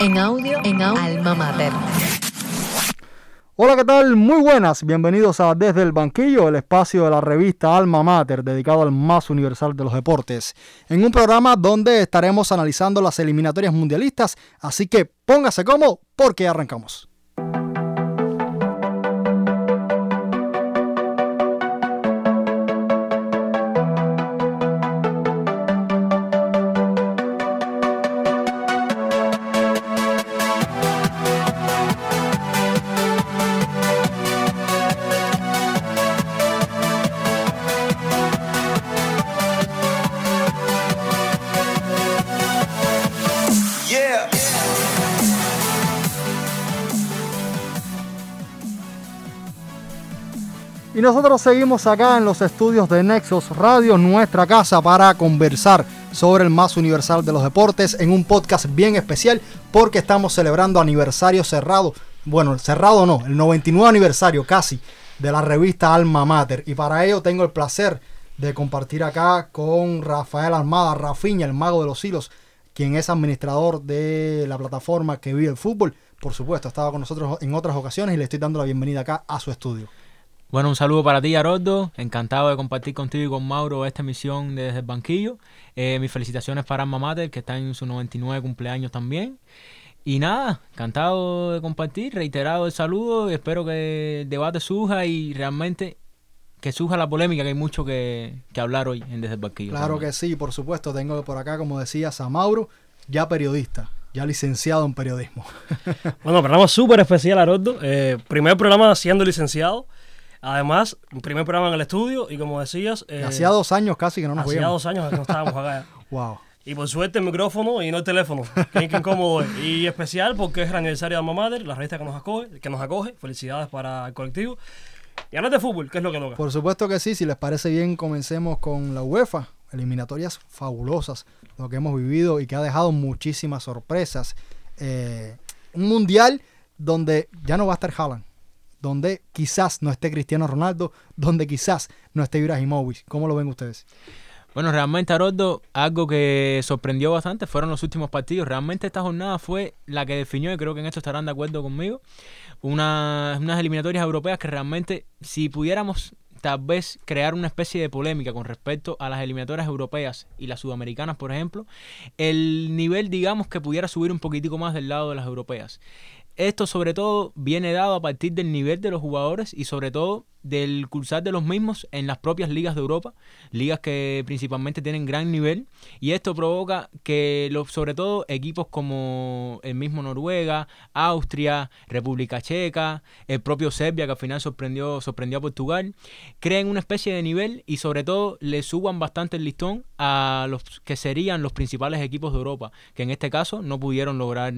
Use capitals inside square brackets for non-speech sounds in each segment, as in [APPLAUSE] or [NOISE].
En audio, en Alma Mater. Hola, ¿qué tal? Muy buenas. Bienvenidos a Desde el Banquillo, el espacio de la revista Alma Mater, dedicado al más universal de los deportes. En un programa donde estaremos analizando las eliminatorias mundialistas, así que póngase cómodo porque arrancamos. Nosotros seguimos acá en los estudios de Nexos Radio, nuestra casa, para conversar sobre el más universal de los deportes en un podcast bien especial porque estamos celebrando aniversario cerrado. Bueno, cerrado no, el 99 aniversario casi de la revista Alma Mater. Y para ello tengo el placer de compartir acá con Rafael Armada, Rafiña, el mago de los hilos, quien es administrador de la plataforma que vive el fútbol. Por supuesto, estaba con nosotros en otras ocasiones y le estoy dando la bienvenida acá a su estudio. Bueno, un saludo para ti, Haroldo. Encantado de compartir contigo y con Mauro esta emisión desde el banquillo. Eh, mis felicitaciones para Alma Mater, que está en su 99 cumpleaños también. Y nada, encantado de compartir, reiterado el saludo. Espero que el debate surja y realmente que surja la polémica, que hay mucho que, hablar hoy en Desde el Banquillo. Claro que sí, por supuesto. Tengo por acá, como decías, a Mauro, ya periodista ya licenciado en periodismo. [LAUGHS] bueno, programa súper especial, Haroldo. Eh, primer programa siendo licenciado. Además, primer programa en el estudio y como decías... Eh, hacía dos años casi que no nos Hacía dos años que no estábamos acá. [LAUGHS] wow. Y por suerte el micrófono y no el teléfono. Qué, incómodo Y especial porque es el aniversario de Alma Mater, la revista que nos acoge. Que nos acoge. Felicidades para el colectivo. Y hablar de fútbol, que es lo que toca. Por supuesto que sí. Si les parece bien, comencemos con la UEFA. Eliminatorias fabulosas. Lo que hemos vivido y que ha dejado muchísimas sorpresas. Eh, un mundial donde ya no va a estar Haaland donde quizás no esté Cristiano Ronaldo, donde quizás no esté Ibrahimovic. ¿Cómo lo ven ustedes? Bueno, realmente, Haroldo, algo que sorprendió bastante fueron los últimos partidos. Realmente esta jornada fue la que definió, y creo que en esto estarán de acuerdo conmigo, unas eliminatorias europeas que realmente, si pudiéramos tal vez crear una especie de polémica con respecto a las eliminatorias europeas y las sudamericanas, por ejemplo, el nivel, digamos, que pudiera subir un poquitico más del lado de las europeas. Esto sobre todo viene dado a partir del nivel de los jugadores y sobre todo del cursar de los mismos en las propias ligas de Europa, ligas que principalmente tienen gran nivel y esto provoca que los, sobre todo equipos como el mismo Noruega, Austria, República Checa, el propio Serbia que al final sorprendió, sorprendió a Portugal, creen una especie de nivel y sobre todo le suban bastante el listón a los que serían los principales equipos de Europa, que en este caso no pudieron lograr,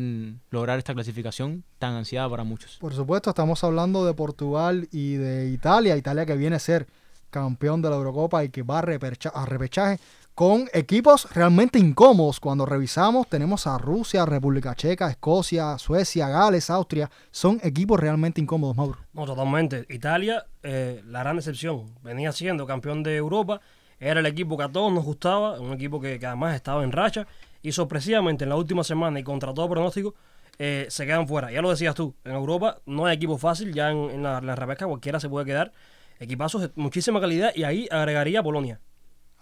lograr esta clasificación tan ansiada para muchos. Por supuesto, estamos hablando de Portugal y de Italia Italia, que viene a ser campeón de la Eurocopa y que va a, repechaje con equipos realmente incómodos. Cuando revisamos, tenemos a Rusia, República Checa, Escocia, Suecia, Gales, Austria. Son equipos realmente incómodos, Mauro. No, totalmente. Italia, eh, la gran excepción. Venía siendo campeón de Europa. Era el equipo que a todos nos gustaba. Un equipo que, además estaba en racha. Y sorpresivamente en la última semana y contra todo pronóstico, eh, se quedan fuera. Ya lo decías tú, en Europa no hay equipo fácil, ya en, la, la repesca cualquiera se puede quedar. Equipazos de muchísima calidad y ahí agregaría Polonia.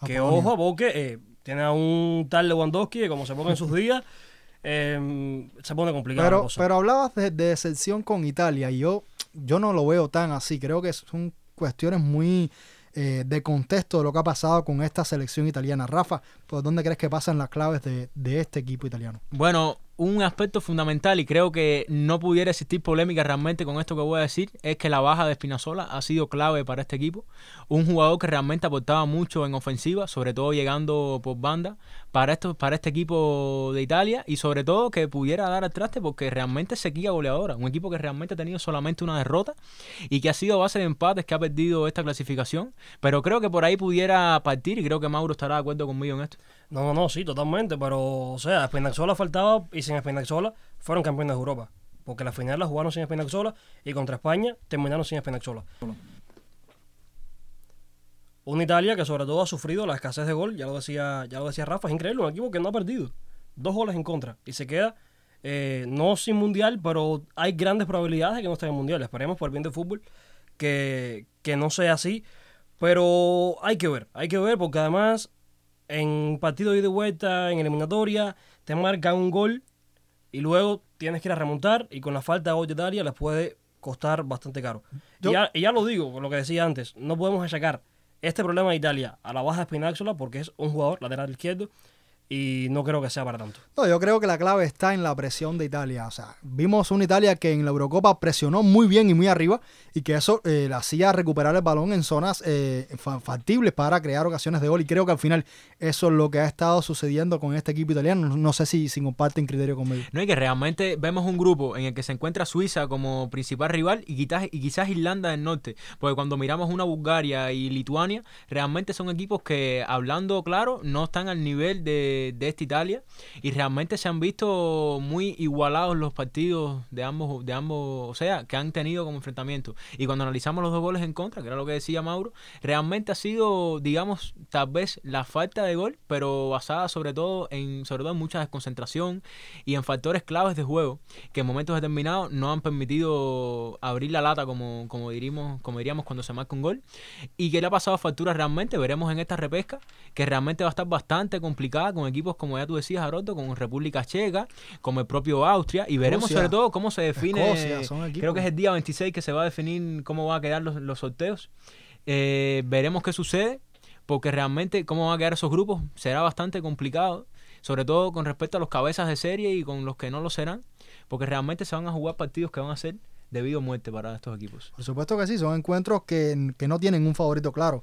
que ojo, porque eh, tiene a un tal Lewandowski que como se pone en sus días, [LAUGHS] em, se pone complicado. Pero, pero hablabas de, de, excepción con Italia y yo, yo no lo veo tan así. Creo que son cuestiones muy... Eh, de contexto de lo que ha pasado con esta selección italiana. Rafa, ¿por dónde crees que pasan las claves de, de este equipo italiano? Bueno, un aspecto fundamental y creo que no pudiera existir polémica realmente con esto que voy a decir es que la baja de Espinazola ha sido clave para este equipo. Un jugador que realmente aportaba mucho en ofensiva, sobre todo llegando por banda para, esto, para este equipo de Italia y sobre todo que pudiera dar al traste porque realmente sequía goleadora. Un equipo que realmente ha tenido solamente una derrota y que ha sido base de empates que ha perdido esta clasificación. Pero creo que por ahí pudiera partir y creo que Mauro estará de acuerdo conmigo en esto. No, no, no, sí, totalmente, pero, o sea, Spinazzola faltaba y sin Spinazzola fueron campeones de Europa. Porque la final la jugaron sin Spinazzola y contra España terminaron sin Spinazzola. Una Italia que sobre todo ha sufrido la escasez de gol, ya lo decía, ya lo decía Rafa, es increíble, un equipo que no ha perdido. dos goles en contra y se queda eh, no sin mundial, pero hay grandes probabilidades de que no esté en mundial. Esperemos por el bien del fútbol que, que no sea así. Pero hay que ver, hay que ver porque además en partido de ida y vuelta, en eliminatoria, te marcan un gol y luego tienes que ir a remontar y con la falta de gol Italia les puede costar bastante caro. Y ya, y ya lo digo, con lo que decía antes, no podemos achacar este problema de Italia a la baja de Spinazzola porque es un jugador lateral izquierdo y no creo que sea para tanto. No, yo creo que la clave está en la presión de Italia. O sea, vimos una Italia que en la Eurocopa presionó muy bien y muy arriba y que eso eh, le hacía recuperar el balón en zonas eh, fa- factibles para crear ocasiones de gol. Y creo que al final eso es lo que ha estado sucediendo con este equipo italiano. No, no sé si, si comparten criterio conmigo. No, y que realmente vemos un grupo en el que se encuentra Suiza como principal rival y quizás, y quizás Irlanda del Norte. Porque cuando miramos una Bulgaria y Lituania, realmente son equipos que, hablando claro, no están al nivel de, de esta Italia. Y realmente se han visto muy igualados los partidos de ambos, de ambos, o sea, que han tenido como enfrentamiento. Y cuando analizamos los dos goles en contra, que era lo que decía Mauro, realmente ha sido, digamos, tal vez la falta de gol, pero basada sobre todo en, sobre todo en mucha desconcentración y en factores claves de juego que en momentos determinados no han permitido abrir la lata como, como diríamos, como diríamos cuando se marca un gol y que le ha pasado factura realmente, veremos en esta repesca que realmente va a estar bastante complicada equipos como ya tú decías Aroto, con República Checa, como el propio Austria y veremos Rusia, sobre todo cómo se define, Escocia, creo que es el día 26 que se va a definir cómo van a quedar los, los sorteos, Eh, veremos qué sucede porque realmente cómo van a quedar esos grupos será bastante complicado, sobre todo con respecto a los cabezas de serie y con los que no lo serán, porque realmente se van a jugar partidos que van a ser debido a muerte para estos equipos. Por supuesto que sí, son encuentros que, que no tienen un favorito claro.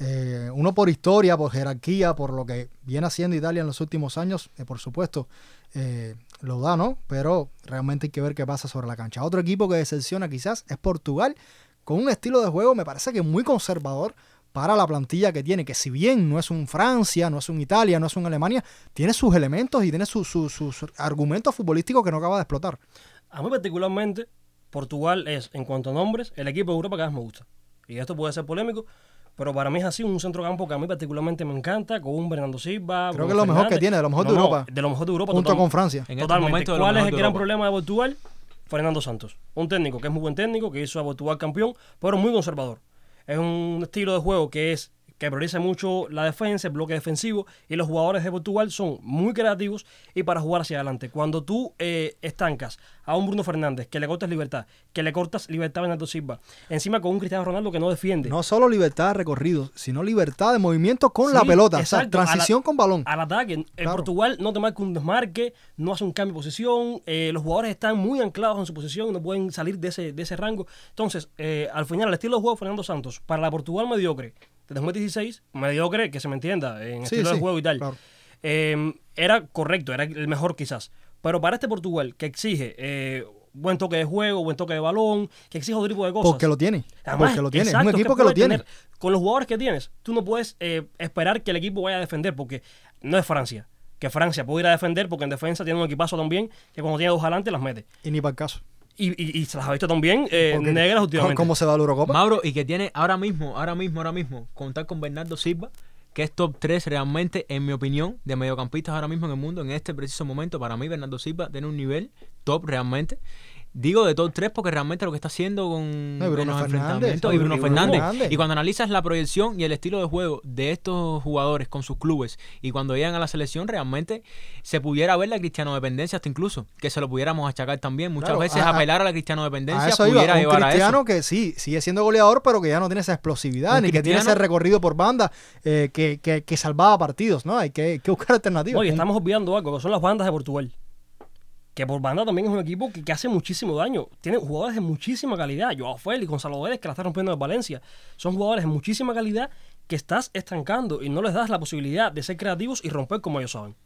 Eh, uno por historia, por jerarquía, por lo que viene haciendo Italia en los últimos años, eh, por supuesto, eh, lo da, ¿no? Pero realmente hay que ver qué pasa sobre la cancha. Otro equipo que decepciona quizás es Portugal, con un estilo de juego me parece que muy conservador para la plantilla que tiene, que si bien no es un Francia, no es un Italia, no es un Alemania, tiene sus elementos y tiene su- su- sus argumentos futbolísticos que no acaba de explotar. A mí particularmente, Portugal es, en cuanto a nombres, el equipo de Europa que más me gusta. Y esto puede ser polémico, pero para mí es así un centrocampo que a mí particularmente me encanta, con un Bernardo Silva. Creo Bruno que es lo mejor que tiene, de lo mejor de no, Europa. De lo mejor de Europa. Junto total- con Francia. En estos Totalmente. lo ¿Cuál es el gran problema de Portugal? Fernando Santos. Un técnico que es muy buen técnico, que hizo a Portugal campeón, pero muy conservador. Es un estilo de juego que es que prioriza mucho la defensa, el bloque defensivo, y los jugadores de Portugal son muy creativos y para jugar hacia adelante. Cuando tú eh, estancas a un Bruno Fernández, que le cortas libertad, que le cortas libertad a Bernardo Silva, encima con un Cristiano Ronaldo que no defiende, No solo libertad de recorrido, sino libertad de movimiento con la pelota. exacto, o sea, transición la- con balón. al ataque. En Claro. Portugal no te marca un desmarque, no hace un cambio de posición, eh, los jugadores están muy anclados en su posición, no pueden salir de ese, de ese rango. Entonces, eh, al final, el estilo de juego de Fernando Santos, para la Portugal mediocre, de 2016, mediocre, que se me entienda, en Sí, estilo sí, de juego y tal, claro. eh, era correcto, era el mejor quizás. Pero para este Portugal, que exige eh, buen toque de juego, buen toque de balón, que exige otro tipo de cosas. Porque lo tiene. Además, porque lo tiene. exacto, es un equipo que, lo tiene. tener- con los jugadores que tienes, tú no puedes eh, esperar que el equipo vaya a defender, porque no es Francia. Que Francia puede ir a defender, porque en defensa tiene un equipazo también, que cuando tiene dos adelante las mete. Y ni para el caso. Y, y- y se las ha visto también eh, negras últimamente. ¿Cómo se va la Eurocopa? Mauro, y que tiene ahora mismo, ahora mismo, ahora mismo, contar con Bernardo Silva, que es top 3 realmente, en mi opinión, de mediocampistas ahora mismo en el mundo, en este preciso momento. Para mí, Bernardo Silva tiene un nivel top realmente. Digo de top 3 porque realmente lo que está haciendo con, No, y Bruno los enfrentamientos y Bruno Bruno Fernández. Fernández. Y cuando analizas la proyección y el estilo de juego de estos jugadores con sus clubes y cuando llegan a la selección, realmente se pudiera ver la cristiano dependencia hasta incluso, que se lo pudiéramos achacar también. Muchas Claro, veces a- a- apelar a la cristiano dependencia A eso iba, pudiera un llevar a eso. cristiano que sí, sigue siendo goleador, pero que ya no tiene esa explosividad, Un ni que tiene ese recorrido por banda eh, que, que, que salvaba partidos, ¿no? Hay que, que buscar alternativas. Oye, estamos olvidando algo, que son las bandas de Portugal. Que por banda también es un equipo que, que hace muchísimo daño. Tiene jugadores de muchísima calidad. Joao Félix, Gonzalo Vélez, que la está rompiendo en Valencia. Son jugadores de muchísima calidad que estás estancando y no les das la posibilidad de ser creativos y romper como ellos saben.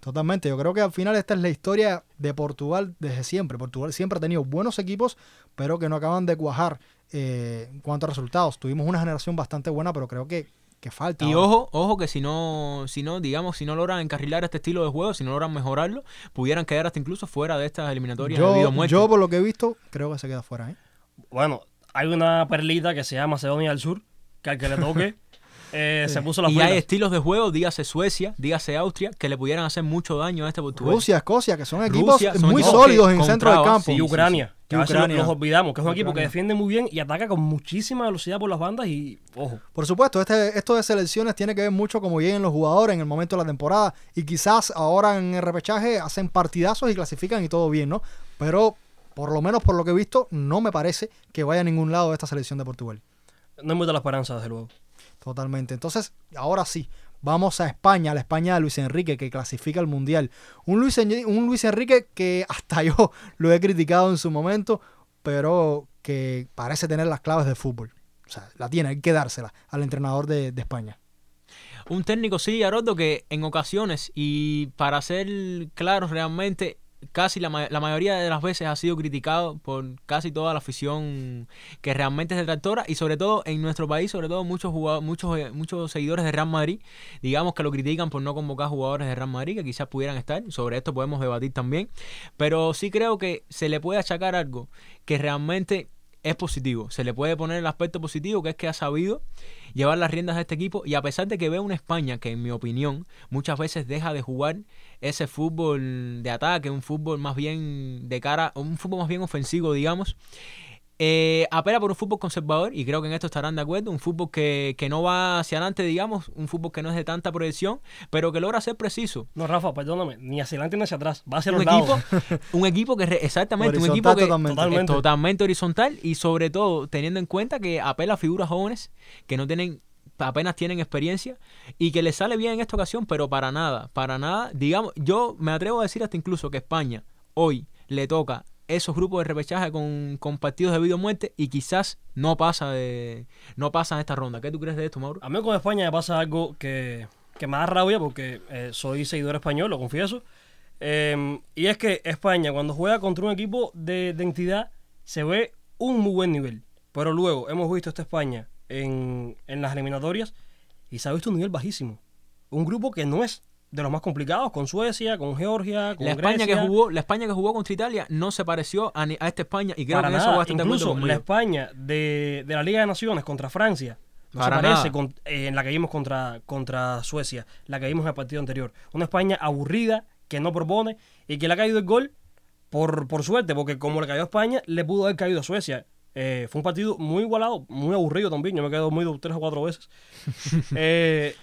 Totalmente, yo creo que al final esta es la historia de Portugal desde siempre. Portugal siempre ha tenido buenos equipos, pero que no acaban de cuajar eh, en cuanto a resultados. Tuvimos una generación bastante buena, pero creo que, que falta. Y ahora. ojo, ojo que si no, si no, digamos, si no logran encarrilar este estilo de juego, si no logran mejorarlo, pudieran quedar hasta incluso fuera de estas eliminatorias debido yo, a muerte. yo, por lo que he visto, creo que se queda fuera. ¿eh? Bueno, hay una perlita que se llama Macedonia del Sur, que al que le toque [LAUGHS] eh, se puso las Y hay estilos de juego, dígase Suecia, dígase Austria, que le pudieran hacer mucho daño a este Portugal. Rusia, Escocia, que son equipos Rusia, son muy equipos sólidos en centro del campo. Y sí, Ucrania, que a veces los olvidamos, que es un equipo que defiende muy bien y ataca con muchísima velocidad por las bandas y, ojo, Por supuesto, este, esto de selecciones tiene que ver mucho cómo lleguen los jugadores en el momento de la temporada y quizás ahora en el repechaje hacen partidazos y clasifican y todo bien, ¿no? Pero por lo menos por lo que he visto, no me parece que vaya a ningún lado esta selección de Portugal. no hay mucha la esperanza, desde luego. Totalmente. Entonces, ahora sí, vamos a España, a la España de Luis Enrique, que clasifica al Mundial. Un Luis, En- un Luis Enrique que [LAUGHS] hasta yo lo he criticado en su momento, pero que parece tener las claves del fútbol. O sea, la tiene, hay que dársela al entrenador de, de España. Un técnico, sí, Haroldo, que en ocasiones, y para ser claros realmente, casi la, la mayoría de las veces ha sido criticado por casi toda la afición que realmente es detractora y sobre todo en nuestro país, sobre todo muchos jugadores, muchos, eh, muchos seguidores de Real Madrid, digamos que lo critican por no convocar jugadores de Real Madrid que quizás pudieran estar, sobre esto podemos debatir también, pero sí creo que se le puede achacar algo que realmente es positivo, se le puede poner el aspecto positivo que es que ha sabido llevar las riendas de este equipo y a pesar de que veo una España que en mi opinión muchas veces deja de jugar ese fútbol de ataque, un fútbol más bien de cara, un fútbol más bien ofensivo, digamos. Eh, apela por un fútbol conservador y creo que en esto estarán de acuerdo, un fútbol que, que no va hacia adelante, digamos, un fútbol que no es de tanta proyección, pero que logra ser preciso. No, Rafa, perdóname, ni hacia adelante ni hacia atrás, va hacia Un los equipo, lados. [LAUGHS] un equipo que re- exactamente, un Horizontal equipo que totalmente. Totalmente. es totalmente horizontal y sobre todo teniendo en cuenta que apela a figuras jóvenes que no tienen apenas tienen experiencia y que les sale bien en esta ocasión, pero para nada, para nada, digamos, yo me atrevo a decir hasta incluso que España hoy le toca esos grupos de repechaje con, con partidos de vida o muerte y quizás no pasa de no pasa en esta ronda. ¿Qué tú crees de esto, Mauro? A mí con España me pasa algo que, que me da rabia porque eh, soy seguidor español, lo confieso. Eh, y es que España cuando juega contra un equipo de, de entidad se ve un muy buen nivel. Pero luego hemos visto esta España en, en las eliminatorias y se ha visto un nivel bajísimo. Un grupo que no es de los más complicados, con Suecia, con Georgia, con La España que Grecia. jugó, la España que jugó contra Italia no se pareció a, a esta España y creo Para que eso nada. de acuerdo Incluso la España de, de la Liga de Naciones contra Francia no Para se parece con- eh, en la que vimos contra, contra Suecia, la que vimos en el partido anterior. Una España aburrida, que no propone y que le ha caído el gol por, por suerte, porque como le cayó a España, le pudo haber caído a Suecia. Eh, fue un partido muy igualado, muy aburrido también. Yo me quedo muy tres o cuatro veces. [LAUGHS] Eh,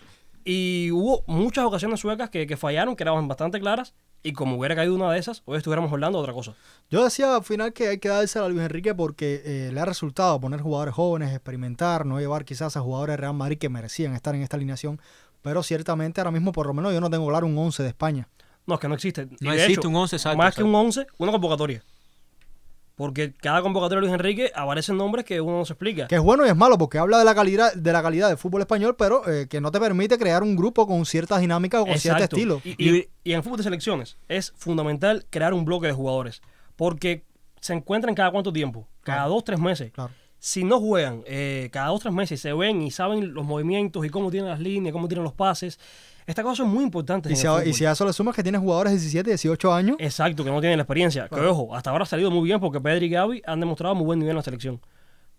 y hubo muchas ocasiones suecas que, que fallaron, que eran bastante claras. Y como hubiera caído una de esas, hoy estuviéramos hablando de otra cosa. Yo decía al final que hay que darse a Luis Enrique porque eh, le ha resultado poner jugadores jóvenes, experimentar, no llevar quizás a jugadores de Real Madrid que merecían estar en esta alineación. Pero ciertamente ahora mismo, por lo menos, yo no tengo claro un 11 de España. No, es que no existe. Y No de existe hecho, un 11 exacto, Más que un 11, una convocatoria. Porque cada convocatoria de Luis Enrique aparecen nombres que uno no se explica. Que es bueno y es malo porque habla de la calidad, de la calidad del fútbol español, pero eh, que no te permite crear un grupo con ciertas dinámicas o con cierto estilo. Y, y- y en fútbol de selecciones es fundamental crear un bloque de jugadores. Porque se encuentran cada cuánto tiempo. Cada Claro. dos, tres meses. Claro. Si no juegan eh, cada dos, tres meses, se ven y saben los movimientos y cómo tienen las líneas, cómo tienen los pases. Estas cosas son muy importantes. Y si, a, y fútbol. si a eso le sumas que tienes jugadores de 17, 18 años, Exacto, que no tienen la experiencia. Que ojo, hasta ahora ha salido muy bien porque Pedri y Gaby han demostrado muy buen nivel en la selección.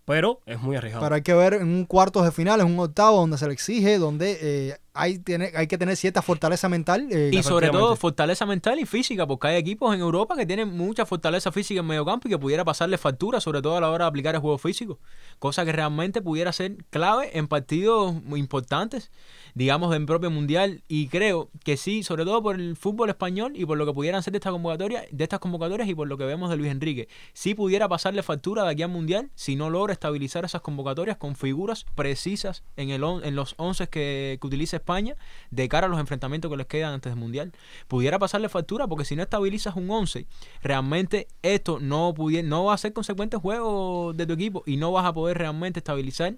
Pero es muy arriesgado. pero hay que ver en un cuartos de final, en un octavo, donde se le exige, donde eh, hay, tiene, hay que tener cierta fortaleza mental. eh, Y sobre todo fortaleza mental y física, porque hay equipos en Europa que tienen mucha fortaleza física en medio campo y que pudiera pasarle factura, sobre todo a la hora de aplicar el juego físico. Cosa que realmente pudiera ser clave en partidos muy importantes, digamos, del propio mundial. Y creo que sí, sobre todo por el fútbol español y por lo que pudieran ser de esta convocatoria, de estas convocatorias y por lo que vemos de Luis Enrique. Sí pudiera pasarle factura de aquí al mundial si no logra estabilizar esas convocatorias con figuras precisas en, el on- en los 11 que, que utiliza España de cara a los enfrentamientos que les quedan antes del mundial. Pudiera pasarle factura porque si no estabilizas un 11, realmente esto no, pudie- no va a ser consecuente juego de tu equipo y no vas a poder realmente estabilizar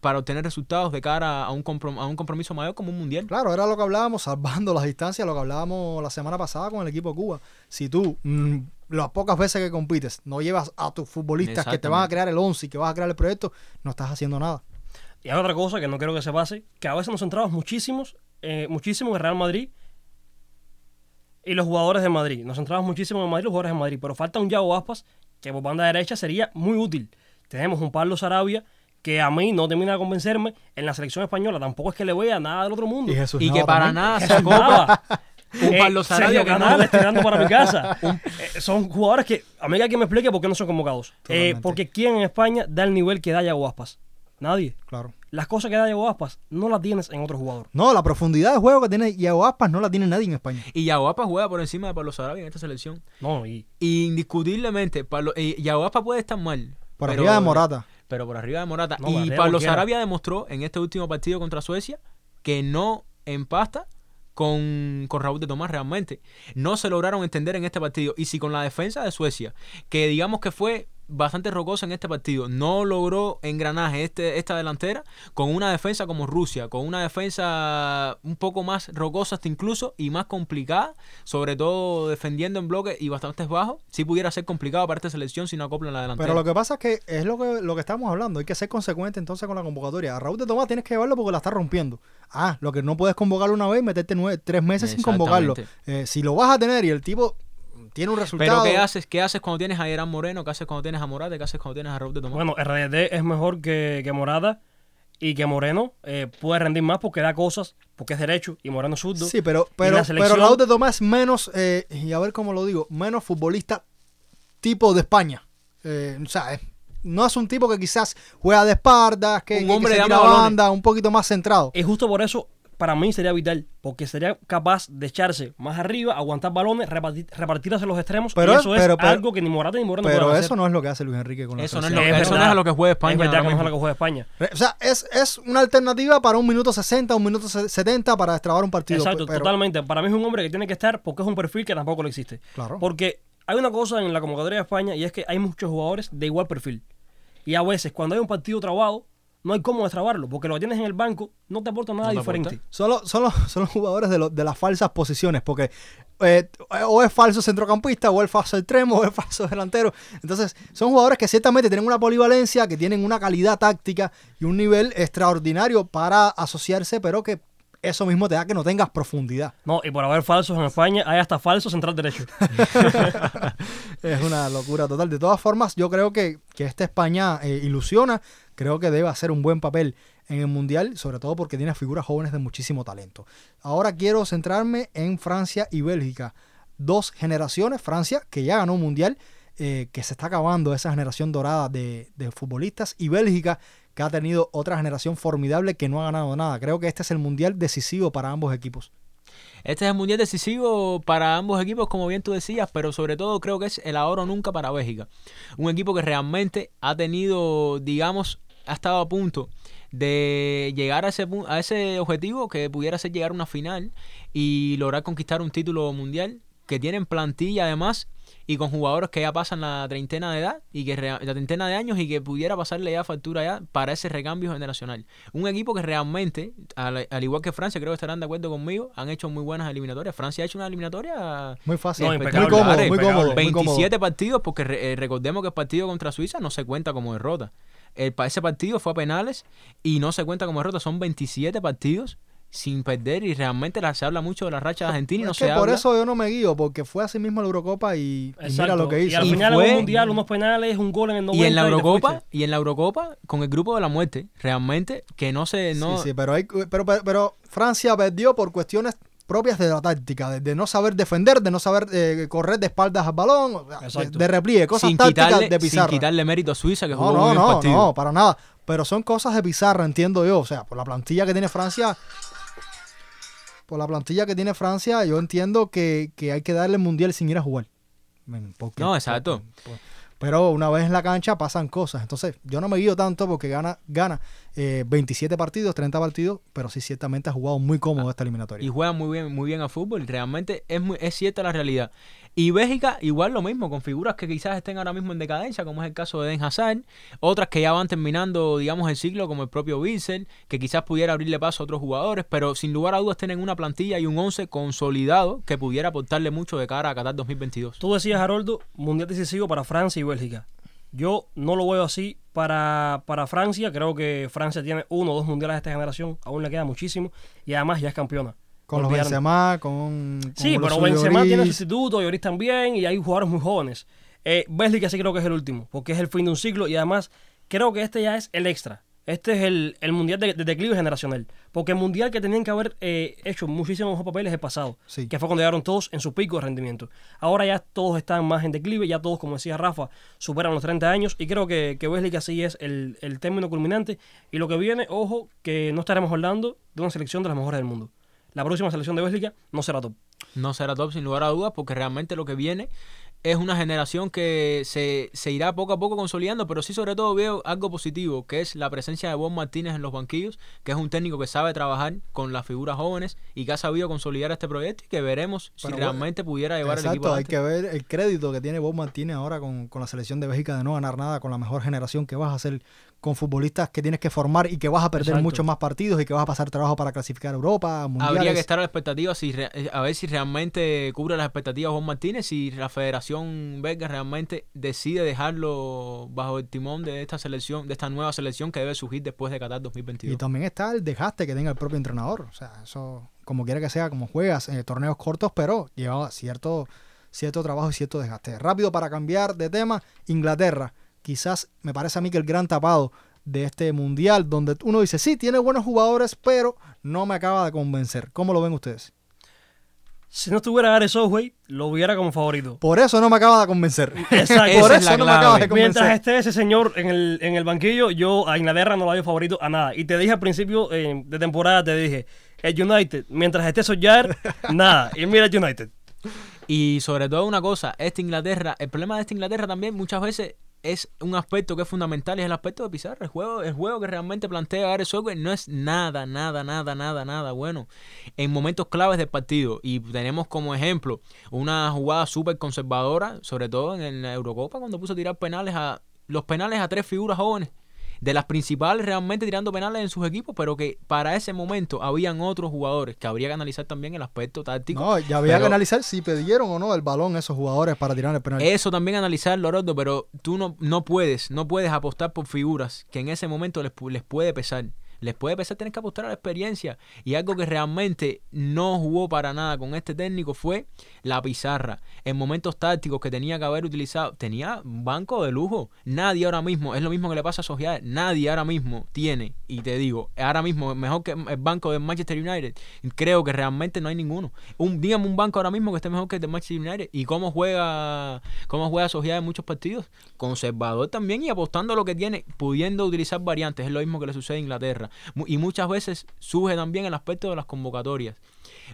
para obtener resultados de cara a un, comprom- a un compromiso mayor como un mundial. Claro, era lo que hablábamos, [LAUGHS] salvando las distancias, lo que hablábamos la semana pasada con el equipo de Cuba. Si tú, mm, las pocas veces que compites, no llevas a tus futbolistas que te van a crear el 11 y que vas a crear el proyecto, no estás haciendo nada. Y hay otra cosa que no quiero que se pase, que a veces nos centramos muchísimos, eh, muchísimo en el Real Madrid y los jugadores de Madrid. Nos centramos muchísimo en Madrid y los jugadores de Madrid, pero falta un Yago Aspas que por banda derecha sería muy útil. Tenemos un Pablo Sarabia que a mí no termina de convencerme en la selección española. Tampoco es que le vea nada del otro mundo. Y Jesús Y Nava que para también. nada Jesús sacó Nava. un Eh, Pablo Sarabia no- Canales tirando para mi casa. [LAUGHS] Eh, son jugadores que, a mí hay que me explique por qué no son convocados. Eh, porque ¿quién en España da el nivel que da Yago Aspas? Nadie. Claro. Las cosas que da Yago Aspas no las tienes en otro jugador. No, la profundidad de juego que tiene Iago Aspas no la tiene nadie en España. Y Yaguapa juega por encima de Pablo Sarabia en esta selección. No, y Y indiscutiblemente, Pablo, y Yaguapa puede estar mal. Por pero- arriba de Morata. Pero por arriba de Morata. No, y Pablo cualquiera. Sarabia demostró en este último partido contra Suecia que no empasta con, con Raúl de Tomás realmente. No se lograron entender en este partido. Y si con la defensa de Suecia, que digamos que fue bastante rocosa en este partido, no logró engranaje este, esta delantera, con una defensa como Rusia, con una defensa un poco más rocosa hasta incluso y más complicada, sobre todo defendiendo en bloque y bastante bajo, sí pudiera ser complicado para esta selección si no acopla en la delantera. Pero lo que pasa es que es lo que, lo que estamos hablando. Hay que ser consecuente entonces con la convocatoria. A Raúl de Tomás tienes que llevarlo porque la está rompiendo. Ah, lo que no puedes convocarlo una vez y meterte nueve, tres meses sin convocarlo. Eh, si lo vas a tener y el tipo tiene un resultado. Pero ¿qué haces? ¿Qué haces cuando tienes a Irán Moreno? ¿Qué haces cuando tienes a Morata? ¿Qué haces cuando tienes a Raúl de Tomás? bueno, RDT es mejor que, que Morada y que Moreno eh, puede rendir más porque da cosas, porque es derecho y Moreno es zurdo. Sí, pero, pero, la selección- pero Raúl de Tomás es menos, eh, y a ver cómo lo digo, menos futbolista tipo de España. Eh, o sea, es- no es un tipo que quizás juega de espaldas, que, Un que hombre se tira ambos balones. banda, un poquito más centrado. Y justo por eso, para mí sería vital, porque sería capaz de echarse más arriba, aguantar balones, repartir, repartir hacia los extremos. Pero y es- eso es pero- algo que ni Morata ni Moreno Pero eso hacer. no es lo que hace Luis Enrique con la Eso no es lo- Es eso no es a lo que juega España Es verdad que no es a lo que juega España. O sea, es, es una alternativa para un minuto 60, un minuto se- 70 para destrabar un partido. Exacto, pero- totalmente. Para mí es un hombre que tiene que estar porque es un perfil que tampoco lo existe. Claro. Porque hay una cosa en la convocatoria de España y es que hay muchos jugadores de igual perfil. Y a veces, cuando hay un partido trabado, no hay cómo destrabarlo, porque lo que tienes en el banco no te aporta nada No te diferente. aporta. Son los, son los- son los jugadores de, lo- de las falsas posiciones, porque eh, o es falso centrocampista, o es falso extremo, o es falso delantero. Entonces, son jugadores que ciertamente tienen una polivalencia, que tienen una calidad táctica y un nivel extraordinario para asociarse, pero que eso mismo te da que no tengas profundidad. No, y por haber falsos en España, hay hasta falso central derecho. [LAUGHS] Es una locura total. De todas formas, yo creo que, que esta España eh, ilusiona. Creo que debe hacer un buen papel en el Mundial, sobre todo porque tiene figuras jóvenes de muchísimo talento. Ahora quiero centrarme en Francia y Bélgica. Dos generaciones. Francia, que ya ganó un Mundial, eh, que se está acabando esa generación dorada de, de futbolistas. Y Bélgica, que ha tenido otra generación formidable que no ha ganado nada. Creo que este es el Mundial decisivo para ambos equipos. Este es el mundial decisivo para ambos equipos, como bien tú decías, pero sobre todo creo que es el ahora o nunca para Bélgica. Un equipo que realmente ha tenido, digamos, ha estado a punto de llegar a ese, a ese objetivo que pudiera ser llegar a una final y lograr conquistar un título mundial, que tienen plantilla además y con jugadores que ya pasan la treintena de edad y que la treintena de años y que pudiera pasarle ya factura ya para ese recambio generacional. Un equipo que realmente, al, al igual que Francia, creo que estarán de acuerdo conmigo, han hecho muy buenas eliminatorias. Francia ha hecho una eliminatoria Muy fácil. No, muy cómodo, muy cómodo. impecable. muy cómodo. 27 partidos, porque re- eh, recordemos que el partido contra Suiza no se cuenta como derrota. El, ese partido fue a penales y no se cuenta como derrota. Son 27 partidos sin perder y realmente la- se habla mucho de la racha de Argentina y no es se que por habla. eso yo no me guío, porque fue así mismo la Eurocopa y, y mira lo que Y hizo. al Y final fue- en un mundial, unos penales, un gol en el 90 y en la Eurocopa fuiste. y en la Eurocopa con el grupo de la muerte realmente que no se no Sí, sí, pero, hay, pero, pero, pero Francia perdió por cuestiones propias de la táctica, de, de no saber defender, de no saber eh, correr de espaldas al balón, de, de repliegue, cosas sin tácticas quitarle, de sin pizarra. quitarle mérito a Suiza que no, jugó muy no, bien no, partido. no, para nada. Pero son cosas de pizarra, entiendo yo. O sea, por la plantilla que tiene Francia, por la plantilla que tiene Francia, yo entiendo que, que hay que darle el mundial sin ir a jugar. Porque- No, exacto. pero una vez en la cancha pasan cosas. Entonces, yo no me guío tanto porque gana, gana eh, 27 partidos, 30 partidos, pero sí ciertamente ha jugado muy cómodo esta eliminatoria. y juega muy bien, muy bien a fútbol. Realmente es, muy, es cierta la realidad. Y Bélgica, igual lo mismo, con figuras que quizás estén ahora mismo en decadencia, como es el caso de Den Hazard, otras que ya van terminando, digamos, el ciclo, como el propio Witzel, que quizás pudiera abrirle paso a otros jugadores, pero sin lugar a dudas tienen una plantilla y un 11 consolidado que pudiera aportarle mucho de cara a Qatar 2022. Tú decías, Haroldo, mundial decisivo para Francia y Bélgica. Yo no lo veo así para, para Francia. Creo que Francia tiene uno o dos mundiales de esta generación. Aún le queda muchísimo. Y además ya es campeona. Con los Benzema, con, con Sí, pero Benzema tiene sustituto, Lloris también, y hay jugadores muy jóvenes. Eh, Bélgica sí creo que es el último, porque es el fin de un ciclo y además creo que este ya es el extra. Este es el, el mundial de, de declive generacional. Porque el mundial que tenían que haber eh, hecho muchísimos papeles es el pasado. Sí. Que fue cuando llegaron todos en su pico de rendimiento. Ahora ya todos están más en declive, ya todos, como decía Rafa, superan los 30 años. Y creo que, que Wesley que así es el, el término culminante. Y lo que viene, ojo, que no estaremos hablando de una selección de las mejores del mundo. La próxima selección de Wesley no será top. No será top sin lugar a dudas porque realmente lo que viene es una generación que se, se irá poco a poco consolidando, pero sí sobre todo veo algo positivo, que es la presencia de Bob Martínez en los banquillos, que es un técnico que sabe trabajar con las figuras jóvenes y que ha sabido consolidar este proyecto y que veremos si bueno, realmente pudiera llevar el equipo Exacto, hay que ver el crédito que tiene Bob Martínez ahora con, con la selección de Bélgica de no ganar nada, con la mejor generación que vas a hacer con futbolistas que tienes que formar y que vas a perder Exacto. muchos más partidos y que vas a pasar trabajo para clasificar a Europa, mundiales. Habría que estar a la expectativa si eh, a ver si realmente cubre las expectativas Juan Martínez, si la Federación belga realmente decide dejarlo bajo el timón de esta selección, de esta nueva selección que debe surgir después de Qatar Y 2022. también está el desgaste que tenga el propio entrenador. O sea, eso, como quiera que sea, como juegas en torneos cortos, pero lleva cierto, cierto trabajo y cierto desgaste. Rápido para cambiar de tema, Inglaterra. Quizás me parece a mí que el gran tapado de este mundial, donde uno dice, sí, tiene buenos jugadores, pero no me acaba de convencer. ¿Cómo lo ven ustedes? Si no estuviera Gareth Southway, lo hubiera como favorito. Por eso no me acaba de convencer. [LAUGHS] Exacto. Por es eso no me acaba de convencer. Mientras esté ese señor en el, en el banquillo, yo a Inglaterra no lo doy favorito a nada. Y te dije al principio eh, de temporada, te dije, el United, mientras esté Solskjaer, [LAUGHS] nada. Y mira el United. Y sobre todo una cosa, esta Inglaterra, el problema de esta Inglaterra también muchas veces es un aspecto que es fundamental y es el aspecto de Pizarro. El juego, el juego que realmente plantea Gareth Southgate no es nada, nada, nada, nada, nada bueno en momentos claves del partido. Y tenemos como ejemplo una jugada súper conservadora, sobre todo en la Eurocopa, cuando puso a tirar penales a los penales a tres figuras jóvenes. De las principales realmente tirando penales en sus equipos, pero que para ese momento habían otros jugadores que habría que analizar también el aspecto táctico. No, ya había pero- que analizar si pidieron o no el balón esos jugadores para tirar el penal. Eso también analizarlo, Orlando, pero tú no, no puedes, no puedes apostar por figuras que en ese momento les, les puede pesar. Les puede pesar tener que apostar a la experiencia. Y algo que realmente no jugó para nada con este técnico fue la pizarra. En momentos tácticos que tenía que haber utilizado, tenía un banco de lujo. Nadie ahora mismo, es lo mismo que le pasa a Sojiar, nadie ahora mismo tiene, y te digo, ahora mismo mejor que el banco del Manchester United. Creo que realmente no hay ninguno. Un, dígame un banco ahora mismo que esté mejor que el del Manchester United. ¿Y cómo juega, cómo juega en muchos partidos? Conservador también y apostando lo que tiene, pudiendo utilizar variantes. Es lo mismo que le sucede a Inglaterra. Y muchas veces surge también el aspecto de las convocatorias.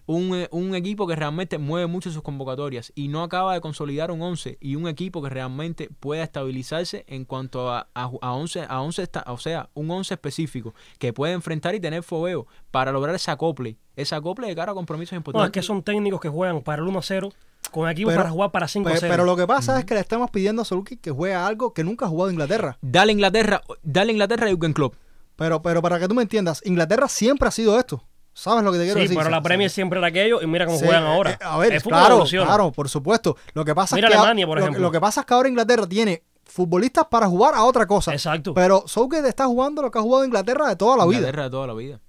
Un, eh, un equipo que realmente mueve mucho sus convocatorias y no acaba de consolidar un 11 y un equipo que realmente pueda estabilizarse en cuanto a, a, a 11, a 11 esta- o sea, un 11 específico que puede enfrentar y tener fogueo para lograr ese acople, ese acople de cara a compromisos No, es importantes. que son técnicos que juegan para el 1-0, con equipos Pero- para jugar para 5-0. Pe- Pero lo que pasa es que le estamos pidiendo a Soluki que juegue algo que nunca ha jugado Inglaterra. Dale Inglaterra, dale a Inglaterra a Jürgen Klopp. Pero, pero para que tú me entiendas, Inglaterra siempre ha sido esto. ¿Sabes lo que te quiero Sí, decir? pero la Premier siempre era aquello y mira cómo Sí, juegan ahora. eh, a ver, El claro, claro, por supuesto. Lo que pasa Mira es que Alemania, por lo- ejemplo. Lo, que pasa es que ahora Inglaterra tiene futbolistas para jugar a otra cosa. Exacto. Pero Southgate está jugando lo que ha jugado Inglaterra de toda la vida. Inglaterra de toda la vida.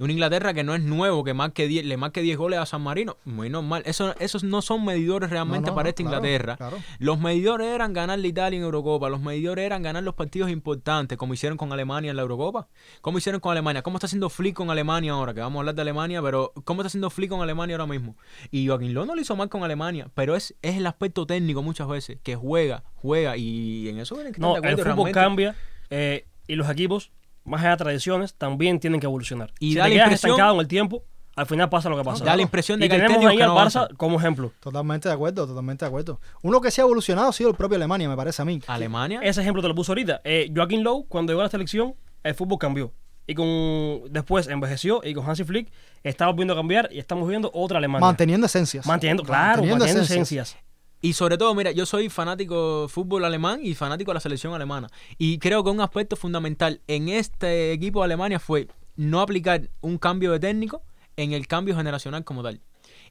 Una Inglaterra que no es nuevo, que marque 10 le marque 10 goles a San Marino. Muy normal. Eso, esos no son medidores realmente No, no, para esta claro, Inglaterra. claro. Los medidores eran ganar la Italia en Eurocopa. Los medidores eran ganar los partidos importantes, como hicieron con Alemania en la Eurocopa. ¿Cómo hicieron con Alemania? ¿Cómo está haciendo Flick con Alemania ahora? Que vamos a hablar de Alemania, pero ¿cómo está haciendo Flick con Alemania ahora mismo? Y Joaquín Lowe no lo hizo mal con Alemania, pero es, es el aspecto técnico muchas veces, que juega, juega, y en eso tienen que estar No, de el fútbol realmente. cambia eh, y los equipos, más allá de tradiciones, también tienen que evolucionar. Y si da te la quedas impresión- estancado en el tiempo, al final pasa lo que pasa. Da la impresión de y que tenemos ahí al no Barça como ejemplo. Totalmente de acuerdo, totalmente de acuerdo. Uno que se ha evolucionado ha sido el propio Alemania, me parece a mí. Alemania. Ese ejemplo te lo puso ahorita. Eh, Joaquín Lowe, cuando llegó a la selección, el fútbol cambió. Y con después envejeció y con Hansi Flick estamos viendo cambiar y estamos viendo otra Alemania. Manteniendo esencias. Manteniendo, claro, Manteniendo manteniendo, esencias. esencias. Y sobre todo, mira, yo soy fanático fútbol alemán y fanático de la selección alemana. Y creo que un aspecto fundamental en este equipo de Alemania fue no aplicar un cambio de técnico en el cambio generacional como tal.